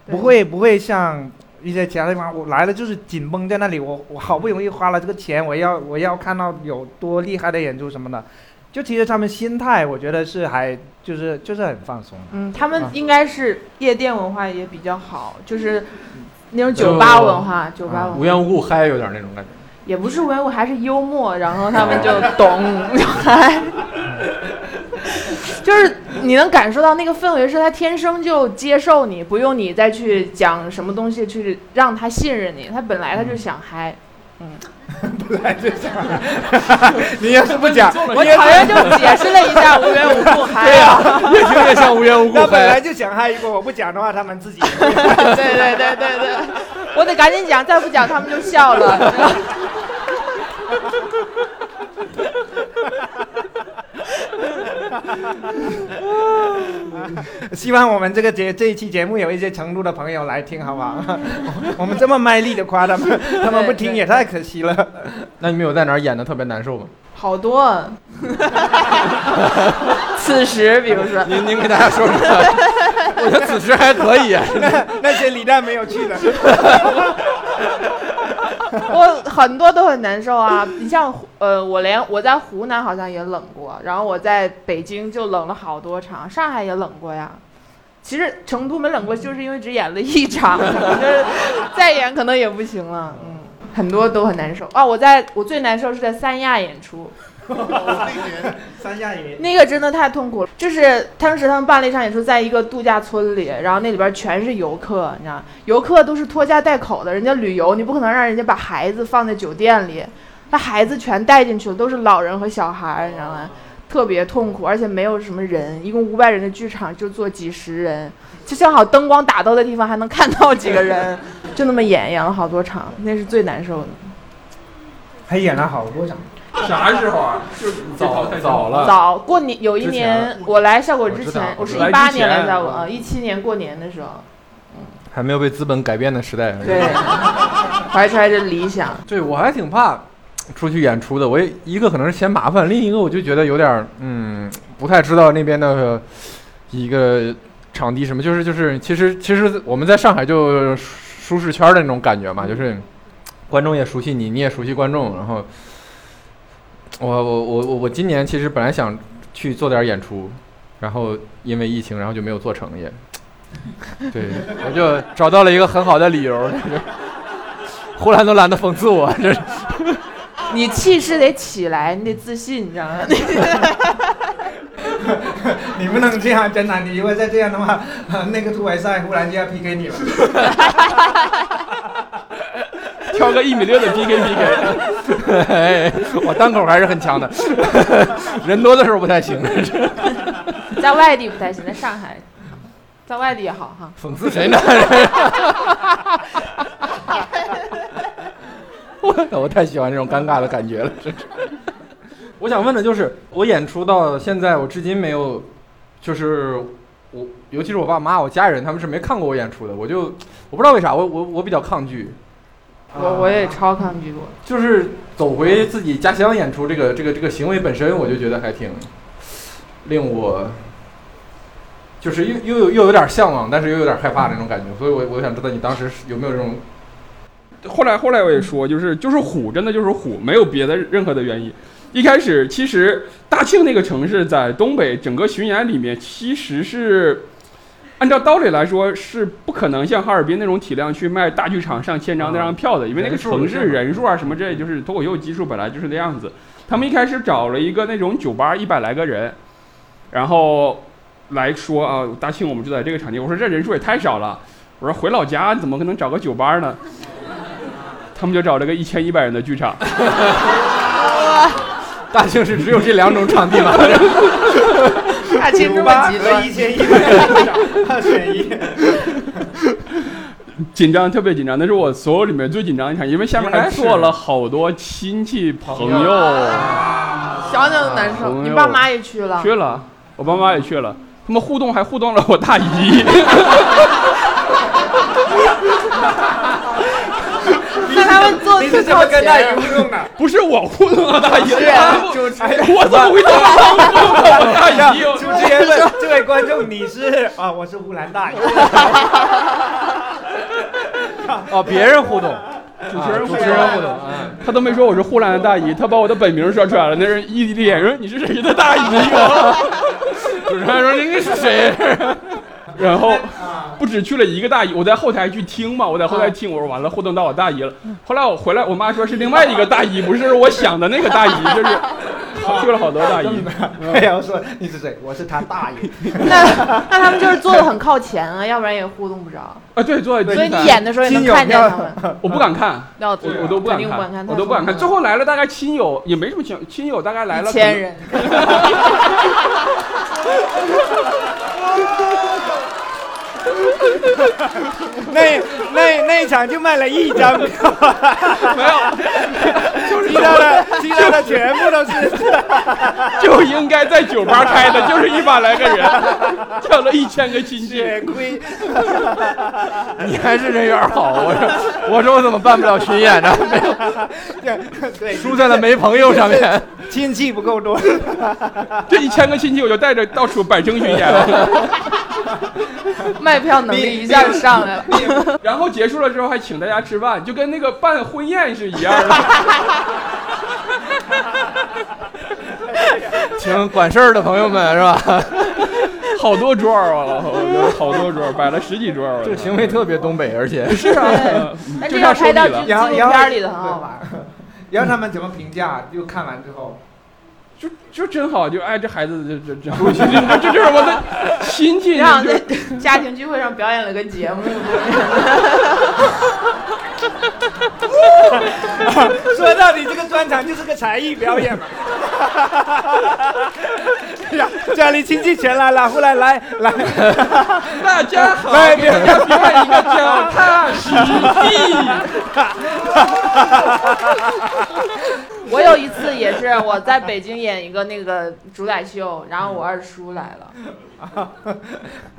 不会不会像一些其他地方，我来了就是紧绷在那里，我我好不容易花了这个钱，我要我要看到有多厉害的演出什么的，就其实他们心态我觉得是还就是就是很放松的。嗯，他们应该是夜店文化也比较好，就是那种酒吧文化，酒吧文化无缘无故嗨，有点那种感觉。也不是无缘无故，还是幽默，然后他们就懂，就嗨就是你能感受到那个氛围，是他天生就接受你，不用你再去讲什么东西去让他信任你，他本来他就想嗨。本来就想，你要是不讲，我好像就解释了一下无缘无故 *laughs* 嗨。对呀、越听越像无缘无故 *laughs* 那本来。就想嗨一波，我不讲的话，他们自己。*laughs* 对对对对对，我得赶紧讲，再不讲他们就笑了。*laughs* 希望我们这个节这一期节目有一些成都的朋友来听，好不好？*laughs* 我们这么卖力的夸他们，他们不听也太可惜了。那你们有在哪儿演的特别难受吗？好多。*laughs* 此时，比如说，您您给大家说说，我觉得此时还可以。啊。那那些李诞没有去的。*laughs* 我很多都很难受啊！你像呃，我连我在湖南好像也冷过，然后我在北京就冷了好多场，上海也冷过呀。其实成都没冷过，就是因为只演了一场，*laughs* 就是再演可能也不行了。嗯，很多都很难受啊！我在我最难受是在三亚演出。三亚演那个真的太痛苦了，就是当时他们办了一场演出，在一个度假村里，然后那里边全是游客，你知道，游客都是拖家带口的，人家旅游，你不可能让人家把孩子放在酒店里，那孩子全带进去了，都是老人和小孩，你知道吗？特别痛苦，而且没有什么人，一共五百人的剧场就坐几十人，就正好灯光打到的地方还能看到几个人，*laughs* 就那么演演了好多场，那是最难受的。还演了好多场。*laughs* 啥时候啊？就早早了。早过年有一年我来效果之前，我是一八年来效果啊，一七年过年的时候，还没有被资本改变的时代。对，怀揣着理想。对，我还挺怕出去演出的。我也一个可能是嫌麻烦，另一个我就觉得有点嗯，不太知道那边的一个场地什么，就是就是其实其实我们在上海就舒适圈的那种感觉嘛，就是观众也熟悉你，你也熟悉观众，然后。我我我我我今年其实本来想去做点演出，然后因为疫情，然后就没有做成也。对，我就找到了一个很好的理由，*laughs* 忽然都懒得讽刺我，这是。你气势得起来，你得自信，你知道吗？*laughs* 你不能这样，真的，你如果再这样的话，那个突围赛忽然就要 PK 你了。*laughs* 挑个一米六的 PK PK，*laughs* 我单口还是很强的，*laughs* 人多的时候不太行。*laughs* 在外地不太行，在上海，在外地也好哈。讽刺谁呢？我我太喜欢这种尴尬的感觉了，真是。我想问的就是，我演出到现在，我至今没有，就是我，尤其是我爸妈、我家人，他们是没看过我演出的。我就我不知道为啥，我我我比较抗拒。我我也超抗拒过，就是走回自己家乡演出这个这个这个行为本身，我就觉得还挺令我，就是又又有又有点向往，但是又有点害怕那种感觉。所以，我我想知道你当时有没有这种。后来后来我也说，就是就是虎，真的就是虎，没有别的任何的原因。一开始其实大庆那个城市在东北整个巡演里面，其实是。按照道理来说，是不可能像哈尔滨那种体量去卖大剧场上千张那张票的，因为那个城市人数啊什么这，就是脱口秀基数本来就是那样子。他们一开始找了一个那种酒吧，一百来个人，然后来说啊，大庆我们就在这个场地。我说这人数也太少了，我说回老家怎么可能找个酒吧呢？*laughs* 他们就找了个一千一百人的剧场。*laughs* *laughs* 大庆是只有这两种场地吗？大庆这么极端，一千一百二选一，紧张，特别紧张。那是我所有里面最紧张一场，因为下面还坐了好多亲戚朋友，想想都难受。你爸妈也去了？去了，我爸妈也去了。他们互动还互动了我大姨。*laughs* 们坐是怎么跟大姨互动的？不是我互动啊，大姨，主持人，我怎么会这么互动？大姨，主持人问这位观众你是啊？我是乌兰大姨。哦，别人互动，主持人主持人互动，他都没说我是呼兰的大姨，他把我的本名说出来了。那人异地恋说你是谁的大姨？*laughs* 主持人说你是谁？然后不止去了一个大姨，我在后台去听嘛，我在后台听，我说完了互动到我大姨了。后来我回来，我妈说是另外一个大姨，不是我想的那个大姨，就是去了好多大姨。*laughs* 哎呀，我说你是谁？我是他大姨。*laughs* 那那他们就是坐的很靠前啊，要不然也互动不着。啊，对，坐在。所以你演的时候也能看见他们。*laughs* 我不敢看，我我都不敢看，我都不敢看。最后来了大概亲友也没什么亲亲友，大概来了千人。那那那一场就卖了一张票，*laughs* 没有，就是听到的其他的全部都是。就应该在酒吧开的，*laughs* 就是一百来个人，叫了一千个亲戚。*laughs* 你还是人缘好，我说我说我怎么办不了巡演呢？没有，对，输在了没朋友上面。亲戚不够多。这一千个亲戚，我就带着到处百城巡演了。*laughs* 卖票能力一下就上来了。然后结束了之后还请大家吃饭，就跟那个办婚宴是一样的。*laughs* 请管事儿的朋友们是吧？好多桌儿啊，我觉得好多桌儿，摆了十几桌儿。这个行为特别东北，而且是啊，但就这要拍到差收礼了。纪纪录片里的很好玩。*laughs* 然后他们怎么评价？就看完之后，就就真好，就哎，这孩子这这这这这这就是我的亲戚，然后在家庭聚会上表演了个节目，*laughs* 说到底这个专场就是个才艺表演嘛。*laughs* 呀，家里亲戚全来了，后来来来，大家好，来给大家表演一个脚踏实地。*laughs* 我有一次也是我在北京演一个那个主宰秀，然后我二叔来了，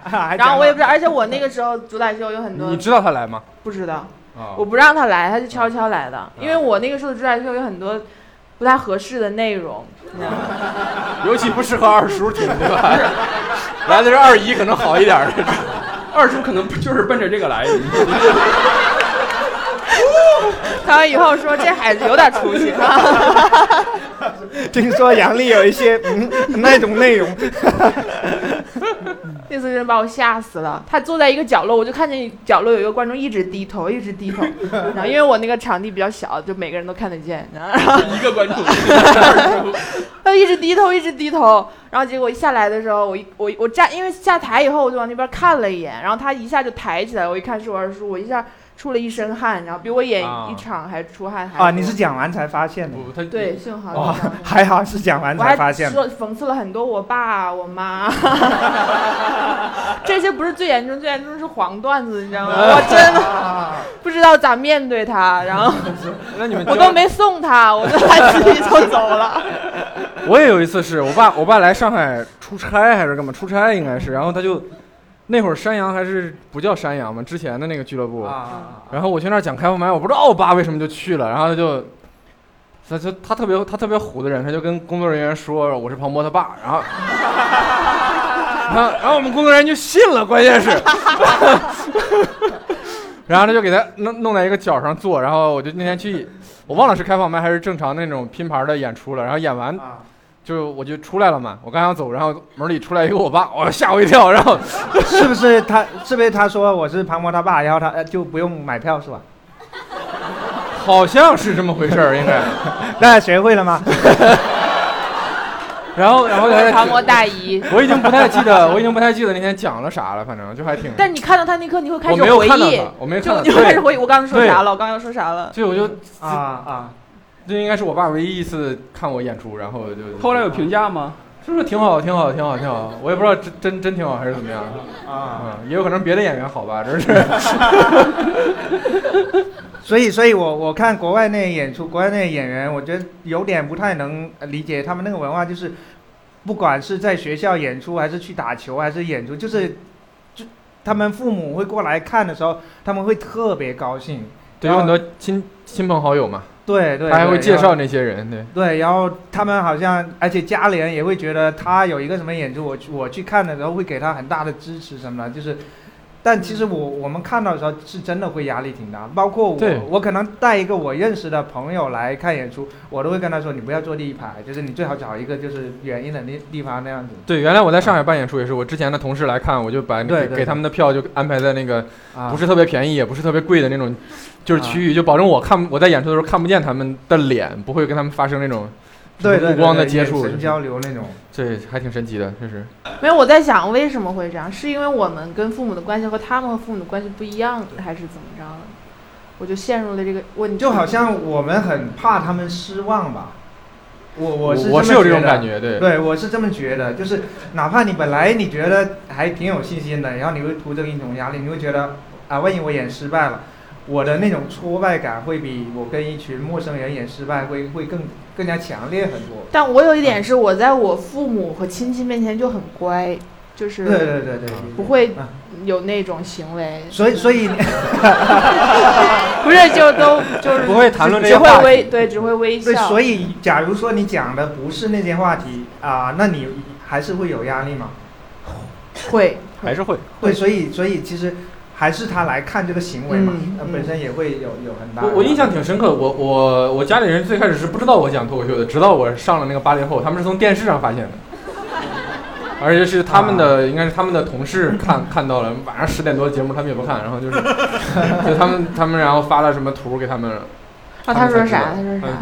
*laughs* 然后我也不知道，而且我那个时候主宰秀有很多你知道他来吗？不知道，啊我不让他来，他就悄悄来的，因为我那个时候的主宰秀有很多不太合适的内容，你知道吗？尤其不适合二叔听，对吧？来的是二姨，可能好一点儿。*laughs* 二叔可能就是奔着这个来的。*laughs* 看完以后说这孩子有点出息，*laughs* 听说杨笠有一些嗯那种内容，那次真的把我吓死了。他坐在一个角落，我就看见角落有一个观众一直低头，一直低头。然后因为我那个场地比较小，就每个人都看得见。然 *laughs* 后一个观众，他一直低头，一直低头。然后结果一下来的时候，我一我我站，因为下台以后我就往那边看了一眼，然后他一下就抬起来，我一看是我二叔，我一下出了一身汗，然后比我演啊一场还出汗还啊，多你是讲完才发现的。不，他对，幸好还好是讲完才发现的。说讽刺了很多我爸我妈，*laughs* 这些不是最严重，最严重是黄段子，你知道吗？我真的啊，*laughs* 不知道咋面对他，然后 *laughs* 那你们我都没送他，我就他自己就走了。我也有一次是我爸，我爸来上海出差还是干嘛？出差应该是，然后他就那会儿山羊还是不叫山羊嘛，之前的那个俱乐部。啊然后我去那儿讲开放麦，我不知道我爸为什么就去了，然后他就，他就他特别他特别虎的人，他就跟工作人员说我是庞博他爸，然后，然后然后我们工作人员就信了，关键是，*laughs* 然后他就给他弄弄在一个角上坐，然后我就那天去，我忘了是开放麦还是正常那种拼盘的演出了，然后演完啊！就我就出来了嘛，我刚想走，然后门里出来一个我爸，我吓我一跳，然后 *laughs* 是不是他？是不是他说我是庞博他爸，然后他呃就不用买票是吧？好像是这么回事儿，应该。*laughs* 那学会了吗？*laughs* 然后然后他庞博大姨，我已经不太记得，我已经不太记得那天讲了啥了，反正就还挺。但是你看到他那刻，你会开始回忆没有看到他，，我没看到。就你会开始，回忆我刚刚说啥了，我刚刚要说啥了。所以我就啊啊！这应该是我爸唯一一次看我演出，然后就后来有评价吗？是不是挺好，挺好，挺好，挺好？我也不知道真真真挺好还是怎么样啊，嗯，也有可能别的演员好吧，真是。*laughs* 所以，所以我我看国外那些演出，国外那些演员，我觉得有点不太能理解他们那个文化，就是不管是在学校演出，还是去打球，还是演出，就是就他们父母会过来看的时候，他们会特别高兴。对，有很多亲亲朋好友嘛，对对，他还会介绍那些人，对。对，然后他们好像，而且家里人也会觉得他有一个什么演出，我去我去看的时候会给他很大的支持什么的，就是，但其实我我们看到的时候是真的会压力挺大，包括我，我可能带一个我认识的朋友来看演出，我都会跟他说，你不要坐第一排，就是你最好找一个就是远一点的地方那样子。对，原来我在上海办演出也是，我之前的同事来看，我就把给他们的票就安排在那个啊，不是特别便宜，也不是特别贵的那种，就是区域，就保证我看我在演出的时候看不见他们的脸，不会跟他们发生那种目光的对接触交流那种。这还挺神奇的，确实。没有，我在想为什么会这样，是因为我们跟父母的关系和他们和父母的关系不一样，还是怎么着？我就陷入了这个问题。就好像我们很怕他们失望吧。我我是我是有这种感觉，对。对，我是这么觉得，就是哪怕你本来你觉得还挺有信心的，然后你会突这一种压力，你会觉得啊，万一我演失败了，我的那种挫败感会比我跟一群陌生人演失败会会更更加强烈很多。但我有一点是，我在我父母和亲戚面前就很乖，就是对对对对，不会啊有那种行为，所以所以 *laughs* *laughs* 不是就都就是不会谈论这只会些话题微对只会微对，笑。所以假如说你讲的不是那些话题啊、那你还是会有压力吗？会还是会。会，所以所以其实还是他来看这个行为嘛，嗯嗯那本身也会有有很大的。我我印象挺深刻，我我我家里人最开始是不知道我讲脱口秀的，直到我上了那个八零后，他们是从电视上发现的，而且是他们的、应该是他们的同事看看到了，晚上十点多的节目他们也不看，然后就是就他们他们然后发了什么图给他们，啊，他说啥？他说啥？嗯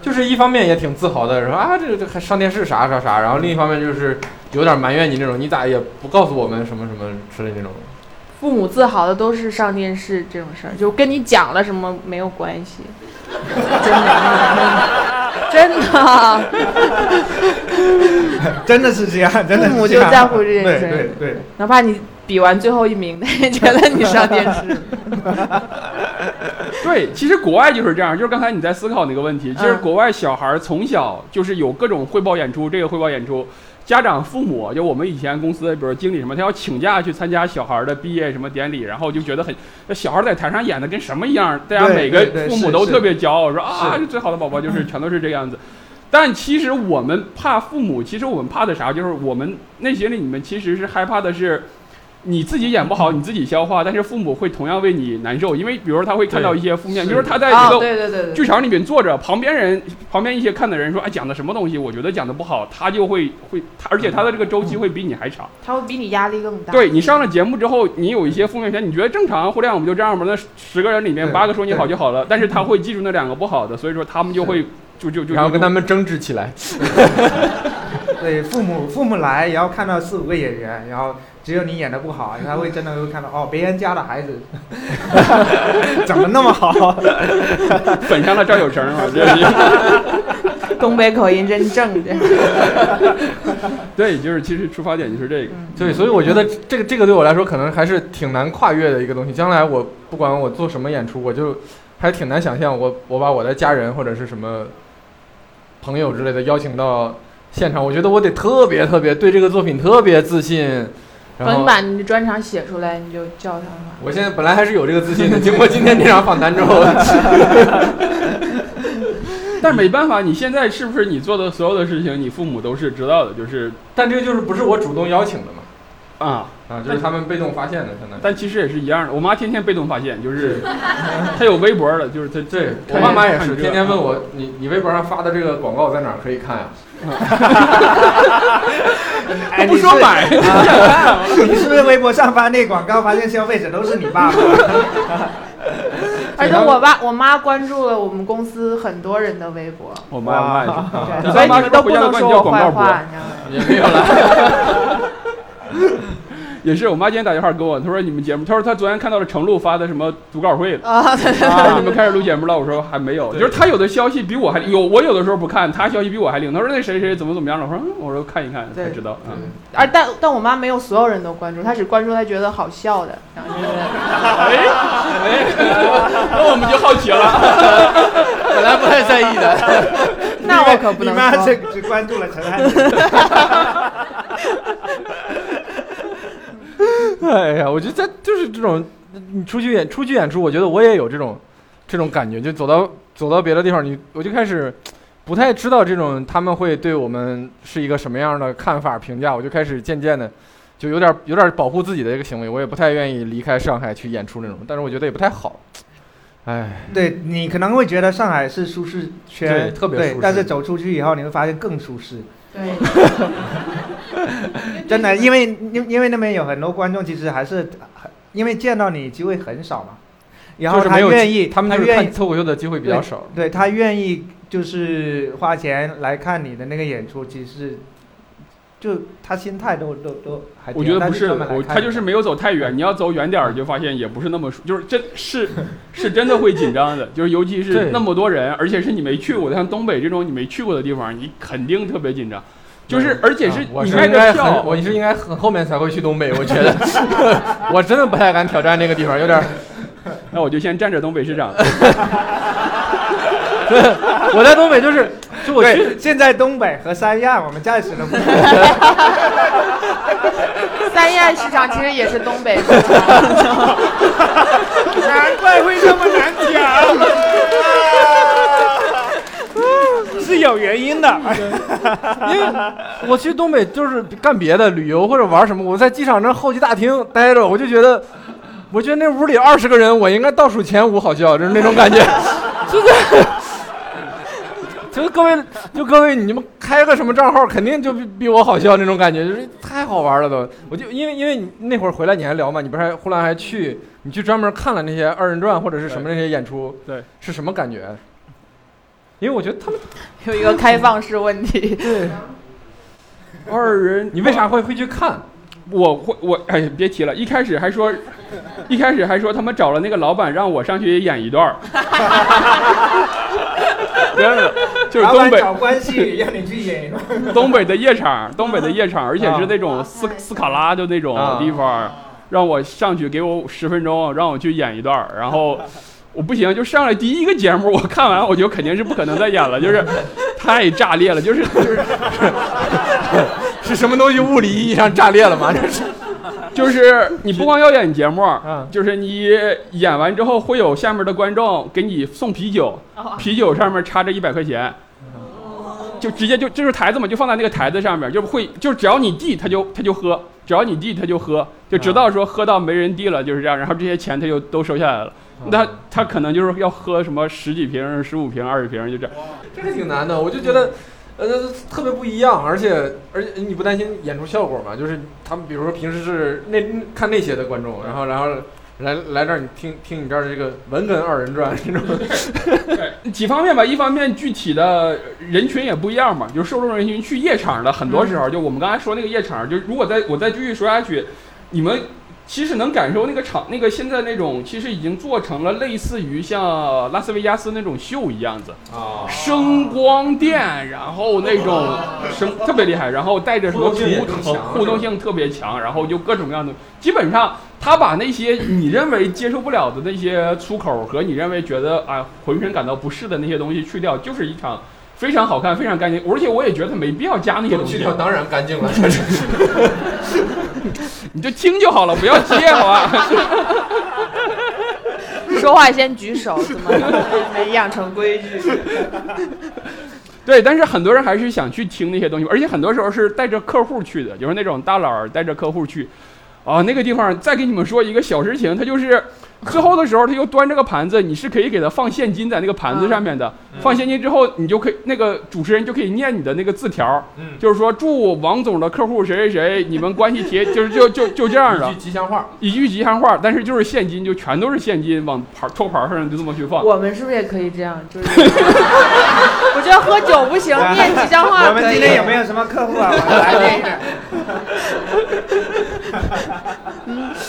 就是一方面也挺自豪的，说啊这个这个还上电视啥啥啥，然后另一方面就是有点埋怨你那种，你咋也不告诉我们什么什么之类那种。父母自豪的都是上电视这种事儿，就跟你讲了什么没有关系，真的，真的，*laughs* 真的是这样，真的父母就在乎这件对事对对，哪怕你比完最后一名，他也觉得你上电视。*laughs* 对，其实国外就是这样，就是刚才你在思考那个问题，其实嗯。国外小孩儿从小就是有各种汇报演出，这个汇报演出，家长、父母，就我们以前公司的，比如经理什么，他要请假去参加小孩儿的毕业什么典礼，然后就觉得很，那小孩儿在台上演的跟什么一样，大家每个父母都特别骄傲，说啊，这最好的宝宝就是全都是这个样子。但其实我们怕父母，其实我们怕的啥？就是我们内心里你们其实是害怕的是。你自己演不好，你自己消化，但是父母会同样为你难受，因为比如说他会看到一些负面，是比如说他在一啊，个剧场里面坐着，旁边人旁边一些看的人说，哎，讲的什么东西？我觉得讲的不好，他就会会，他而且他的这个周期会比你还长。他会比你压力更大。对你上了节目之后，你有一些负面片，你觉得正常，互联网不就这样吗？那十个人里面八个说你好就好了，但是他会记住那两个不好的，*laughs* 所以说他们就会就就就然后跟他们们争执起来，*laughs* 对，父母父母来然后看到四五个演员，然后只有你演的不好，*laughs* 才会真的会看到哦，别人家的孩子 *laughs* 怎么那么好，粉上了赵有成啊，*laughs* 这是东北口音真正的。对，就是其实出发点就是这个。对，所以我觉得这个这个对我来说可能还是挺难跨越的一个东西。将来我不管我做什么演出，我就还挺难想象我我把我的家人或者是什么朋友之类的邀请到现场，我觉得我得特别特别对这个作品特别自信。然等你把你的专场写出来，你就叫他们。我现在本来还是有这个自信的，经过今天这场访谈之后 *laughs* *laughs* 但没办法，你现在是不是你做的所有的事情，你父母都是知道的，就是但这个就是不是我主动邀请的嘛？啊。啊，就是他们被动发现的，相当于。但其实也是一样的，我妈天天被动发现，就是 *laughs* 她有微博的，就是她对我看妈妈也是，天天问我，你你微博上发的这个广告在哪儿可以看呀、*laughs* 哎，不说买，*laughs* 啊你是不是微博上发那广告，发现消费者都是你爸爸？而且我爸我妈关注了我们公司很多人的微博，我妈对，啊所以你们都不回家能说我坏话，你知道吗？也没有了。也是我妈今天打电话给我，她说你们节目，她说她昨天看到了程璐发的什么读稿会了。啊，对对啊，你们开始录节目了？我说还没有，就是她有的消息比我还有，我有的时候不看，她消息比我还灵。她说那谁谁怎么怎么样了？我说嗯我说看一看才知道嗯。而但但我妈没有所有人都关注，她只关注她觉得好笑的，然后就是哎哎，那我们就好奇了。*laughs* 本来不太在意的。*laughs* 那我可不能你妈说只。只关注了陈汉典。*laughs* *laughs* 哎呀，我觉得在就是这种，你出去演出去演出，我觉得我也有这种这种感觉，就走到走到别的地方，你我就开始不太知道这种他们会对我们是一个什么样的看法评价，我就开始渐渐的就有点有点保护自己的一个行为，我也不太愿意离开上海去演出那种，但是我觉得也不太好。哎，对你可能会觉得上海是舒适圈，对特别舒适但是走出去以后，你会发现更舒适。对，*laughs* *laughs* 真的，因为因因为那边有很多观众，其实还是很因为见到你机会很少嘛，然后他愿意，他们就愿意看脱口秀的机会比较少。对他愿意就是花钱来看你的那个演出，其实就他心态都都都还挺好。我觉得不是，我他就是没有走太远。你要走远点儿，*laughs* 就发现也不是那么舒，就是真是是真的会紧张的，*laughs* 就是尤其是那么多人，而且是你没去过的，像东北这种你没去过的地方，你肯定特别紧张。就是而且是你应该的票很，，我是应该很后面才会去东北，我觉得 *laughs* 我真的不太敢挑战那个地方，有点儿 *laughs* 那我就先站着东北市长。*laughs* 我在东北就是，就我去对，现在东北和三亚我们暂时都不三亚市场其实也是东北市场，难怪会这么难讲，是有原因的。因为我去东北就是干别的，旅游或者玩什么，我在机场那候机大厅待着，我就觉得，我觉得那屋里二十个人，我应该倒数前五好笑，就是那种感觉，就是。*laughs* 就各位，就各位，你们开个什么账号，肯定就比比我好笑那种感觉，就是太好玩了都。我就因为因为你那会儿回来你还聊嘛，你不是还后来还去你去专门看了那些二人转或者是什么那些演出，对，是什么感觉？因为我觉得他们 *laughs* 有一个开放式问题。对二人，你为啥会会去看？我会我哎，别提了，一开始还说，一开始还说他们找了那个老板让我上去演一段儿，*laughs* 真的就是东北找关系让你去演一段。东北的夜场，东北的夜场，而且是那种斯斯卡拉的那种地方，让我上去给我十分钟，让我去演一段儿，然后我不行，就上来第一个节目，我看完我就肯定是不可能再演了，就是 *laughs* 太炸裂了，就是 *laughs* 就是 *laughs* 是什么东西物理意义上炸裂了吗？这是就是你不光要演节目嗯，就是你演完之后会有下面的观众给你送啤酒，啤酒上面插着一百块钱。就直接就就是台子嘛，就放在那个台子上面，就会就只要你递他就他就喝，只要你递他就喝，就直到说喝到没人递了就是这样，然后这些钱他就都收下来了。那他可能就是要喝什么十几瓶、十五瓶、二十瓶，就这样。这个挺难的，我就觉得，呃，特别不一样，而且而且你不担心演出效果吗？就是他们比如说平时是那看那些的观众，然后然后来来这儿你听听你这儿的这个文哏二人转这种，对，几方面吧，一方面具体的人群也不一样嘛，就是受众人群去夜场的，很多时候就我们刚才说那个夜场，就如果再我再继续说下去，你们其实能感受那个场，那个现在那种其实已经做成了类似于像拉斯维加斯那种秀一样子，啊，声光电，然后那种声特别厉害，然后带着什么互动性也图更强互动性特别强，然后就各种各样的，基本上他把那些你认为接受不了的那些粗口和你认为觉得啊浑身感到不适的那些东西去掉，就是一场非常好看、非常干净，而且我也觉得没必要加那些东西，去掉当然干净了，*laughs* 你就听就好了，不要接好吧？*laughs* *laughs* 说话先举手，怎么没养成规矩？对，但是很多人还是想去听那些东西，而且很多时候是带着客户去的，就是那种大佬儿带着客户去，啊，那个地方再给你们说一个小事情，他就是最后的时候他又端着个盘子，你是可以给他放现金在那个盘子上面的，放现金之后你就可以那个主持人就可以念你的那个字条，嗯就是说祝王总的客户谁谁谁，你们关系铁，就是就就就这样的一句。吉祥话。一句吉祥话，但是就是现金，就全都是现金，往牌托盘上就这么去放。我们是不是也可以这样？就是 *laughs* 我觉得喝酒不行，念吉祥话可我们今天有。没有什么客户啊？我来念一点。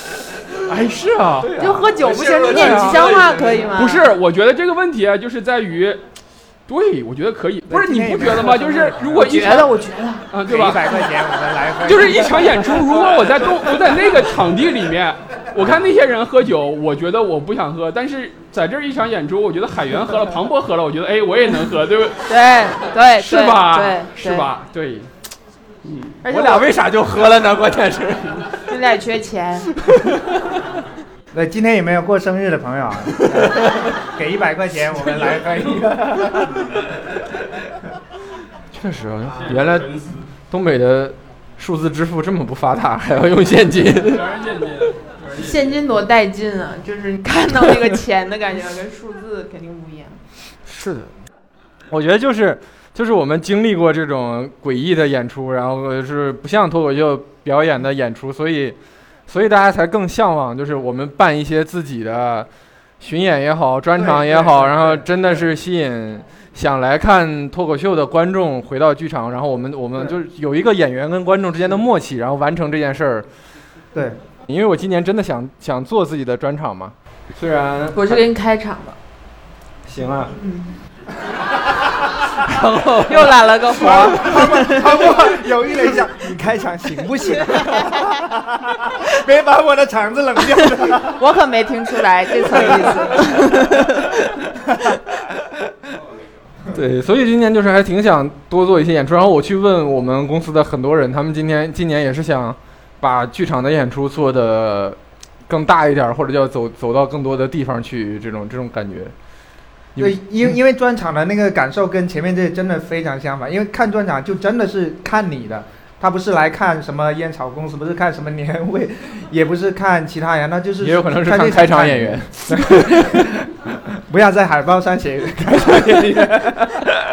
*laughs* 哎，是啊，就喝酒不行，念吉祥话可以吗？不是，我觉得这个问题啊，就是在于，对我觉得可以，不是你不觉得吗？就是如果我觉得，我觉得啊，对吧一吧？百块钱，我们来喝。就是一场演出，如果我在东我在那个场地里面，我看那些人喝酒，我觉得我不想喝，但是在这儿一场演出，我觉得海源喝了，庞博喝了，我觉得哎，我也能喝，对不对？对对，是吧？对，是？吧？对，嗯，而且我俩为啥就喝了呢？关键是，*laughs* 你俩缺钱，*laughs* 那，今天有没有过生日的朋友啊？*laughs* 给一百块钱，我们来喝一个。确实啊，原来东北的数字支付这么不发达，还要用现金。全是现金。现金多带劲啊！就是你看到那个钱的感觉，跟数字肯定不一样。是的，我觉得就是就是我们经历过这种诡异的演出，然后是不像脱口秀表演的演出，所以所以大家才更向往，就是我们办一些自己的巡演也好，专场也好，然后真的是吸引想来看脱口秀的观众回到剧场，然后我们我们就是有一个演员跟观众之间的默契，然后完成这件事儿。对，因为我今年真的想想做自己的专场嘛，虽然我是给你开场吧，行啊，嗯，然 *laughs* 后又揽了个活儿。泡沫犹豫了一下，你开场行不行？别把我的场子冷掉了。*laughs* 我可没听出来这层意思。*laughs* 对，所以今年就是还挺想多做一些演出。然后我去问我们公司的很多人，他们今天今年也是想把剧场的演出做的更大一点，或者叫走走到更多的地方去，这种这种感觉。你对，因因为专场的那个感受跟前面这真的非常相反，因为看专场就真的是看你的，他不是来看什么烟草公司，不是看什么年会，也不是看其他人，那就是也有可能是看开场演员。不要在海报上写开场演员。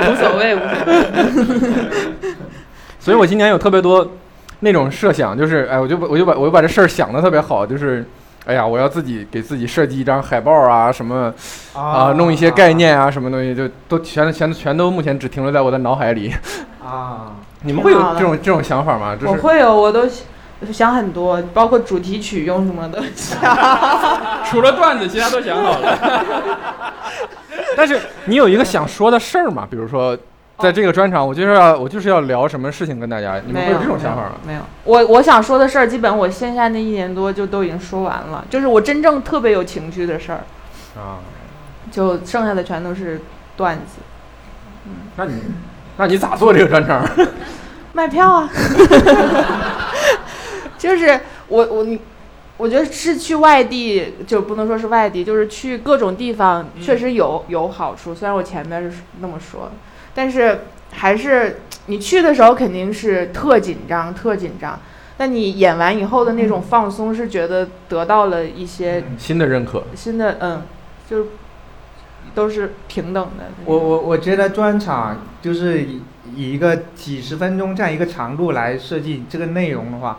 无所谓，无所谓。*laughs* *laughs* 所以我今年有特别多那种设想，就是哎，我就把我就把我就把这事儿想的特别好，就是哎呀，我要自己给自己设计一张海报啊，什么啊，弄一些概念啊，什么东西，就都全全全都目前只停留在我的脑海里。啊。*laughs* 你们会有这种这种想法吗？就是我会有，我都想很多，包括主题曲用什么的想。*laughs* 除了段子，其他都想好了。*laughs* 但是你有一个想说的事儿嘛？比如说，在这个专场，我就是要我就是要聊什么事情跟大家，你们会有这种想法吗？没有，我我想说的事儿，基本我线下那一年多就都已经说完了，就是我真正特别有情绪的事儿，啊，就剩下的全都是段子。嗯那你那你咋做这个专场？*laughs* 卖票啊，*laughs* 就是我我你，我觉得是去外地，就不能说是外地，就是去各种地方，确实有有好处。虽然我前面是那么说，但是还是你去的时候肯定是特紧张，特紧张。但你演完以后的那种放松，是觉得得到了一些新的认可，新的，嗯，就是都是平等的。我我我觉得专场就是以以一个几十分钟这样一个长度来设计这个内容的话，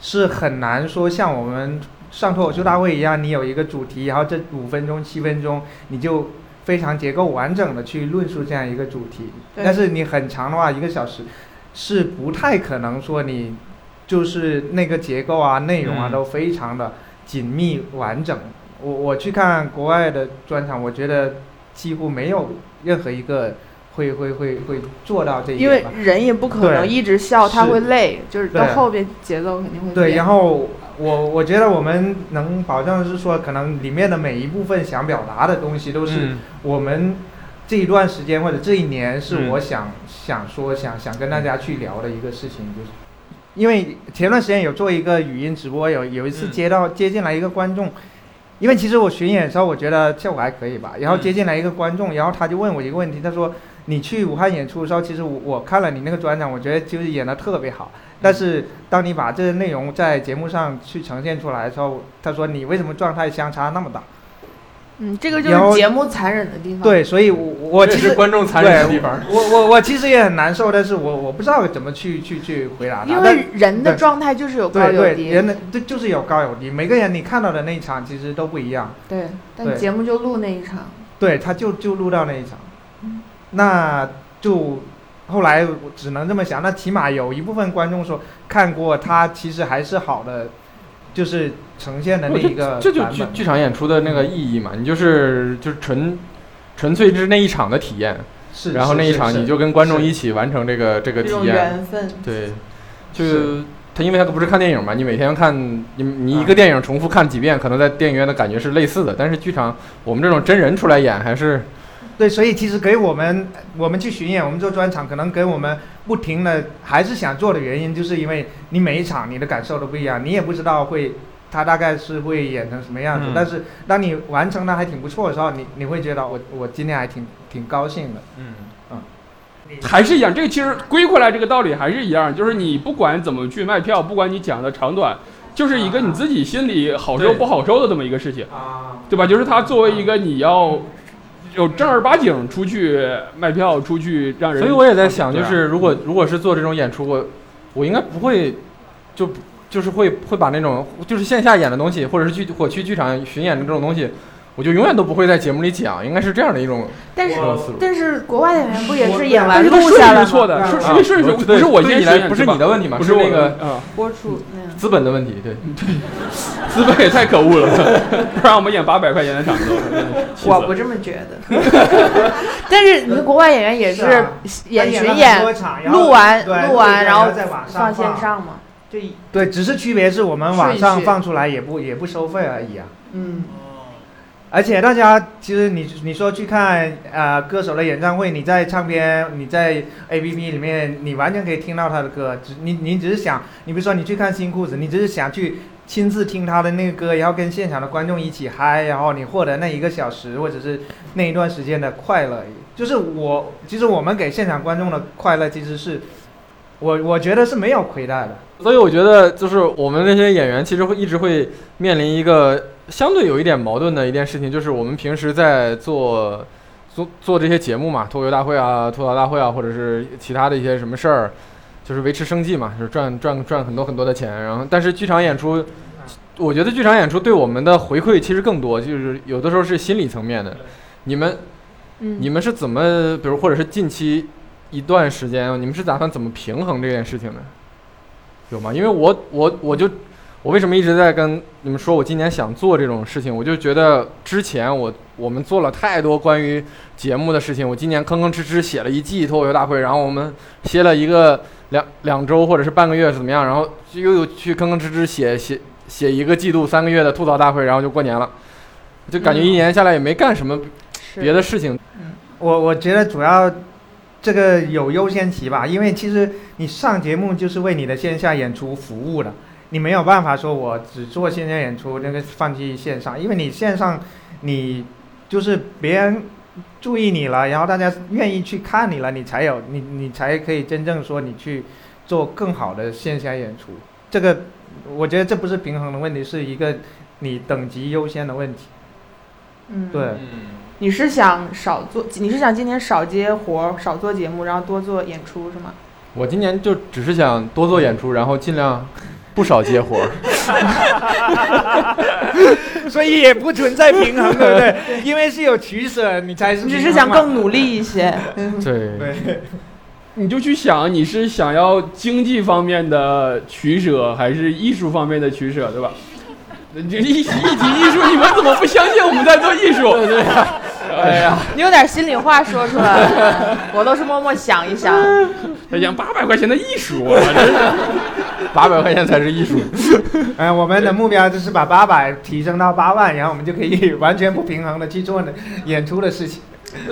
是很难说像我们上脱口秀大会一样，你有一个主题，然后这五分钟七分钟你就非常结构完整的去论述这样一个主题。但是你很长的话，一个小时是不太可能说你就是那个结构啊、内容啊嗯都非常的紧密完整。我我去看国外的专场，我觉得几乎没有任何一个会会会会做到这一点因为。人也不可能一直笑，他会累，就是到后边节奏肯定会对，然后我我觉得我们能保证是说，可能里面的每一部分想表达的东西，都是嗯我们这一段时间或者这一年是嗯我想、想说想想跟大家去聊的一个事情，就是因为前段时间有做一个语音直播，有有一次嗯接到、接进来一个观众。因为其实我巡演的时候，我觉得效果还可以吧。然后嗯接进来一个观众，然后他就问我一个问题，他说：“你去武汉演出的时候，其实我我看了你那个专场，我觉得就是演的特别好。但是当你把这些内容在节目上去呈现出来的时候，他说你为什么状态相差那么大？嗯，这个就是节目残忍的地方。，对，所以我我这其实观众残忍的地方。我我我其实也很难受，但是我我不知道怎么去去去回答他。因为人的状态就是有高对对，有低。人的这就是有高有低，每个人你看到的那一场其实都不一样。对，但节目就录那一场。对，他就就录到那一场，嗯那就后来我只能这么想，那起码有一部分观众说看过，他其实还是好的，就是呈现的那一个这就剧剧场演出的那个意义嘛，你就是就是纯纯粹是那一场的体验，是，然后那一场你就跟观众一起，完成这个这个这种体验，缘分。对，就他因为他不是看电影嘛，你每天看你你一个电影重复看几遍，可能在电影院的感觉是类似的，但是剧场我们这种真人出来演还是对，所以其实给我们我们去巡演，我们做专场，可能给我们不停的还是想做的原因，就是因为你每一场你的感受都不一样，你也不知道会他大概是会演成什么样子，嗯。但是当你完成的还挺不错的时候，你你会觉得我我今天还挺挺高兴的。嗯。还是一样，这个其实归回来这个道理还是一样，就是你不管怎么去卖票，不管你讲的长短，就是一个你自己心里好受不好受的这么一个事情，啊，对吧？就是它作为一个你要有正儿八经出去卖票，出去让人，所以我也在想，就是如果如果是做这种演出，我我应该不会就就是会会把那种就是线下演的东西，或者是去我去剧场巡演的这种东西，我就永远都不会在节目里讲，应该是这样的一种但是。但是国外演员不也是演完录下来错的，顺啊顺顺序不是我你来，不是你的问题嘛，不是那个啊，播出那样。资本的问题，对对。*laughs* 资本也太可恶了，*laughs* 不让我们演八百块钱的场子，我不这么觉得，*laughs* 但是你看国外演员也是演巡演录完录完，然后在网放线放。上嘛。对对，只是区别是我们网上放出来也不也不收费而已啊。嗯，而且大家其实你你说去看呃歌手的演唱会，你在唱片你在 A P P 里面，你完全可以听到他的歌，只你你只是想，你比如说你去看新裤子，你只是想去亲自听他的那个歌，然后跟现场的观众一起嗨，然后你获得那一个小时或者是那一段时间的快乐。就是我其实我们给现场观众的快乐，其实是我我觉得是没有亏待的。所以我觉得，就是我们这些演员其实会一直会面临一个相对有一点矛盾的一件事情，就是我们平时在做做做这些节目嘛，脱口秀大会啊、吐槽大会啊，或者是其他的一些什么事儿，就是维持生计嘛，就是赚赚赚很多很多的钱。然后，但是剧场演出，我觉得剧场演出对我们的回馈其实更多，就是有的时候是心理层面的。你们嗯你们是怎么，比如或者是近期一段时间，你们是打算怎么平衡这件事情呢？有吗？因为我我我就我为什么一直在跟你们说我今年想做这种事情，我就觉得之前我我们做了太多关于节目的事情，我今年吭吭哧哧写了一季脱口秀大会，然后我们歇了一个两两周或者是半个月是怎么样，然后又又去吭吭哧哧写写写一个季度三个月的吐槽大会，然后就过年了，就感觉一年下来也没干什么别的事情。我我觉得主要这个有优先级吧，因为其实你上节目就是为你的线下演出服务的，你没有办法说我只做线下演出，那个放弃线上，因为你线上你就是别人注意你了，然后大家愿意去看你了，你才有你你才可以真正说你去做更好的线下演出。这个我觉得这不是平衡的问题，是一个你等级优先的问题。嗯，对。你是想少做？你是想今年少接活儿，少做节目，然后多做演出是吗？我今年就只是想多做演出，然后尽量不少接活儿。*laughs* 所以也不存在平衡，对不对？因为是有取舍，你才是你只是想更努力一些。*laughs* 对，对。你就去想你是想要经济方面的取舍，还是艺术方面的取舍，对吧？这一一提艺术，你们怎么不相信我们在做艺术？对呀，*laughs* 哎呀，你有点心里话说出来，我都是默默想一想。他讲八百块钱的艺术啊，真是。*laughs* 八百块钱才是艺术。哎，我们的目标就是把八百提升到八万，然后我们就可以 *laughs* 完全不平衡的去做演出的事情。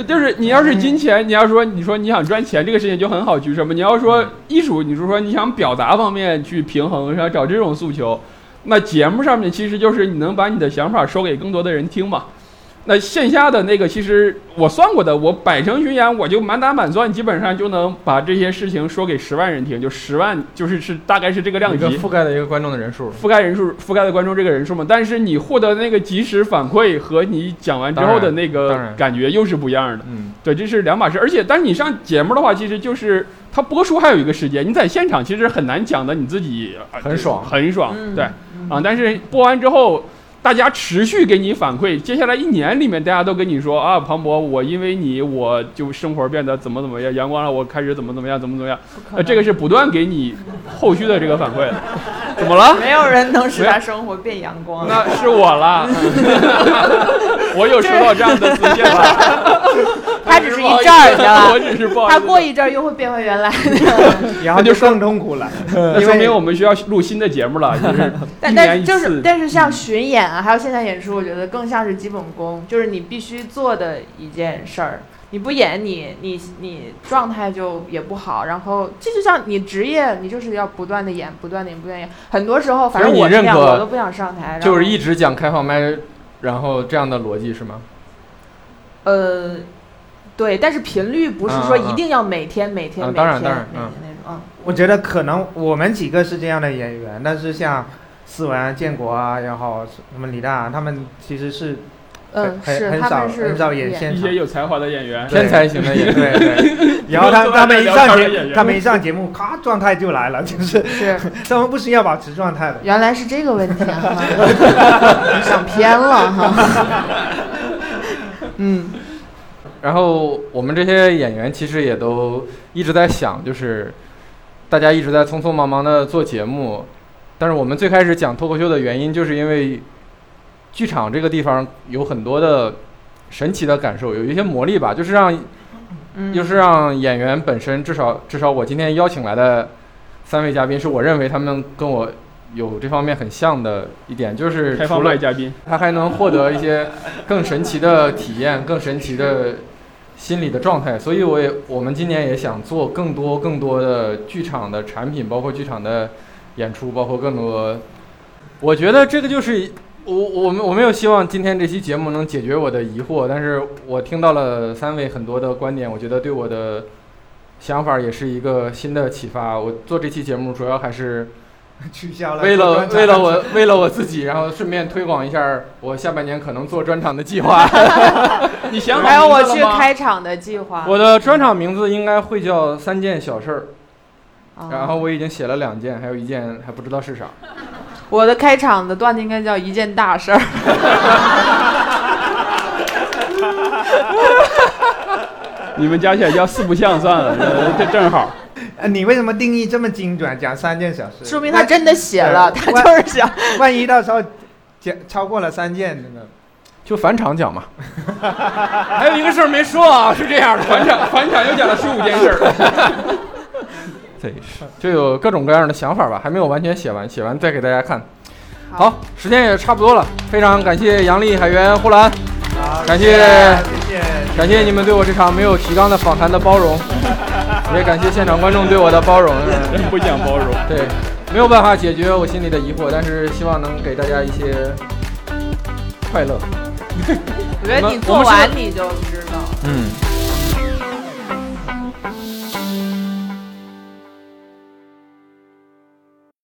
就是你要是金钱，你要说你说你想赚钱这个事情就很好举什么。你要说艺术，你是说你想表达方面去平衡，想找这种诉求，那节目上面其实就是你能把你的想法说给更多的人听嘛。那线下的那个，其实我算过的，我百城巡演，我就满打满算，基本上就能把这些事情说给十万人听，就十万，就是是大概是这个量一个级。覆盖的一个观众的人数。覆盖人数、覆盖的观众这个人数嘛，但是你获得那个及时反馈和你讲完之后的那个感觉又是不一样的。嗯，对，这是两码事。而且，但是你上节目的话，其实就是它播出还有一个时间，你在现场其实很难讲的你自己呃很爽很爽，嗯对啊。但是播完之后，大家持续给你反馈，接下来一年里面，大家都跟你说啊，庞博，我因为你，我就生活变得怎么怎么样，阳光了，我开始怎么怎么样，怎么怎么样。呃，这个是不断给你后续的这个反馈。*laughs* 怎么了？没有人能使他生活变阳光。那是我了，*laughs* 我有收到这样的私信了。*laughs* 他只是一阵儿，的我？只是不好意思。他过一阵儿又会变回原来的。然后就更痛苦了，那说明我们需要录新的节目了，就是但一年一但是就是次。但是像巡演啊，还有线下演出，我觉得更像是基本功，就是你必须做的一件事儿。你不演你，你你状态就也不好。然后这就像你职业，你就是要不断的演，不断的演，不断地演。很多时候，反正我这样，你认可我都不想上台。就是一直讲开放麦，然后这样的逻辑是吗？呃，对，但是频率不是说一定要每天、每天、每天嗯当然当然每嗯天那种。嗯，我觉得可能我们几个是这样的演员，但是像思文、啊、建国啊，然后什么李诞，他们其实是嗯，很是很少他们是很少演演现场一些。有才华的演员，天才型的演员。对对，*laughs* 然后他他们一上节他们一上节目，咔状态就来了，就是是，他们不是要保持状态的。原来是这个问题啊，哈，你想偏了哈。嗯，然后我们这些演员其实也都一直在想，就是大家一直在匆匆忙忙的做节目，但是我们最开始讲脱口秀的原因，就是因为剧场这个地方有很多的神奇的感受，有一些魔力吧，就是让嗯就是让演员本身，至少至少我今天邀请来的三位嘉宾，是我认为他们跟我有这方面很像的一点，就是开放除了嘉宾，他还能获得一些更神奇的体验，更神奇的心理的状态。所以，我也我们今年也想做更多更多的剧场的产品，包括剧场的演出，包括更多。我觉得这个就是我我们我没有希望今天这期节目能解决我的疑惑，但是我听到了三位很多的观点，我觉得对我的想法也是一个新的启发。我做这期节目主要还是。*laughs* 取消了。为了为了我为了我自己，然后顺便推广一下我下半年可能做专场的计划。*laughs* 你想好还有我去开场的计划。我的专场名字应该会叫三件小事儿，啊然后我已经写了两件，还有一件还不知道是啥。我的开场的段子应该叫一件大事儿。*laughs* *laughs* 你们加起来叫四不像算了，呃这正好。呃你为什么定义这么精准，讲三件小事？说明他真的写了，他就是想。万一到时候讲超过了三件，真的。就返场讲嘛。*laughs* 还有一个事儿没说啊，是这样的，返场返场又讲了十五件事儿。对，就有各种各样的想法吧，还没有完全写完，写完再给大家看。好，时间也差不多了，非常感谢杨丽、海源、呼兰，感谢谢谢谢。感谢你们对我这场没有提纲的访谈的包容，*laughs* 也感谢现场观众对我的包容。嗯真不讲包容。对，没有办法解决我心里的疑惑，但是希望能给大家一些快乐。我觉得你做完你就知道。嗯，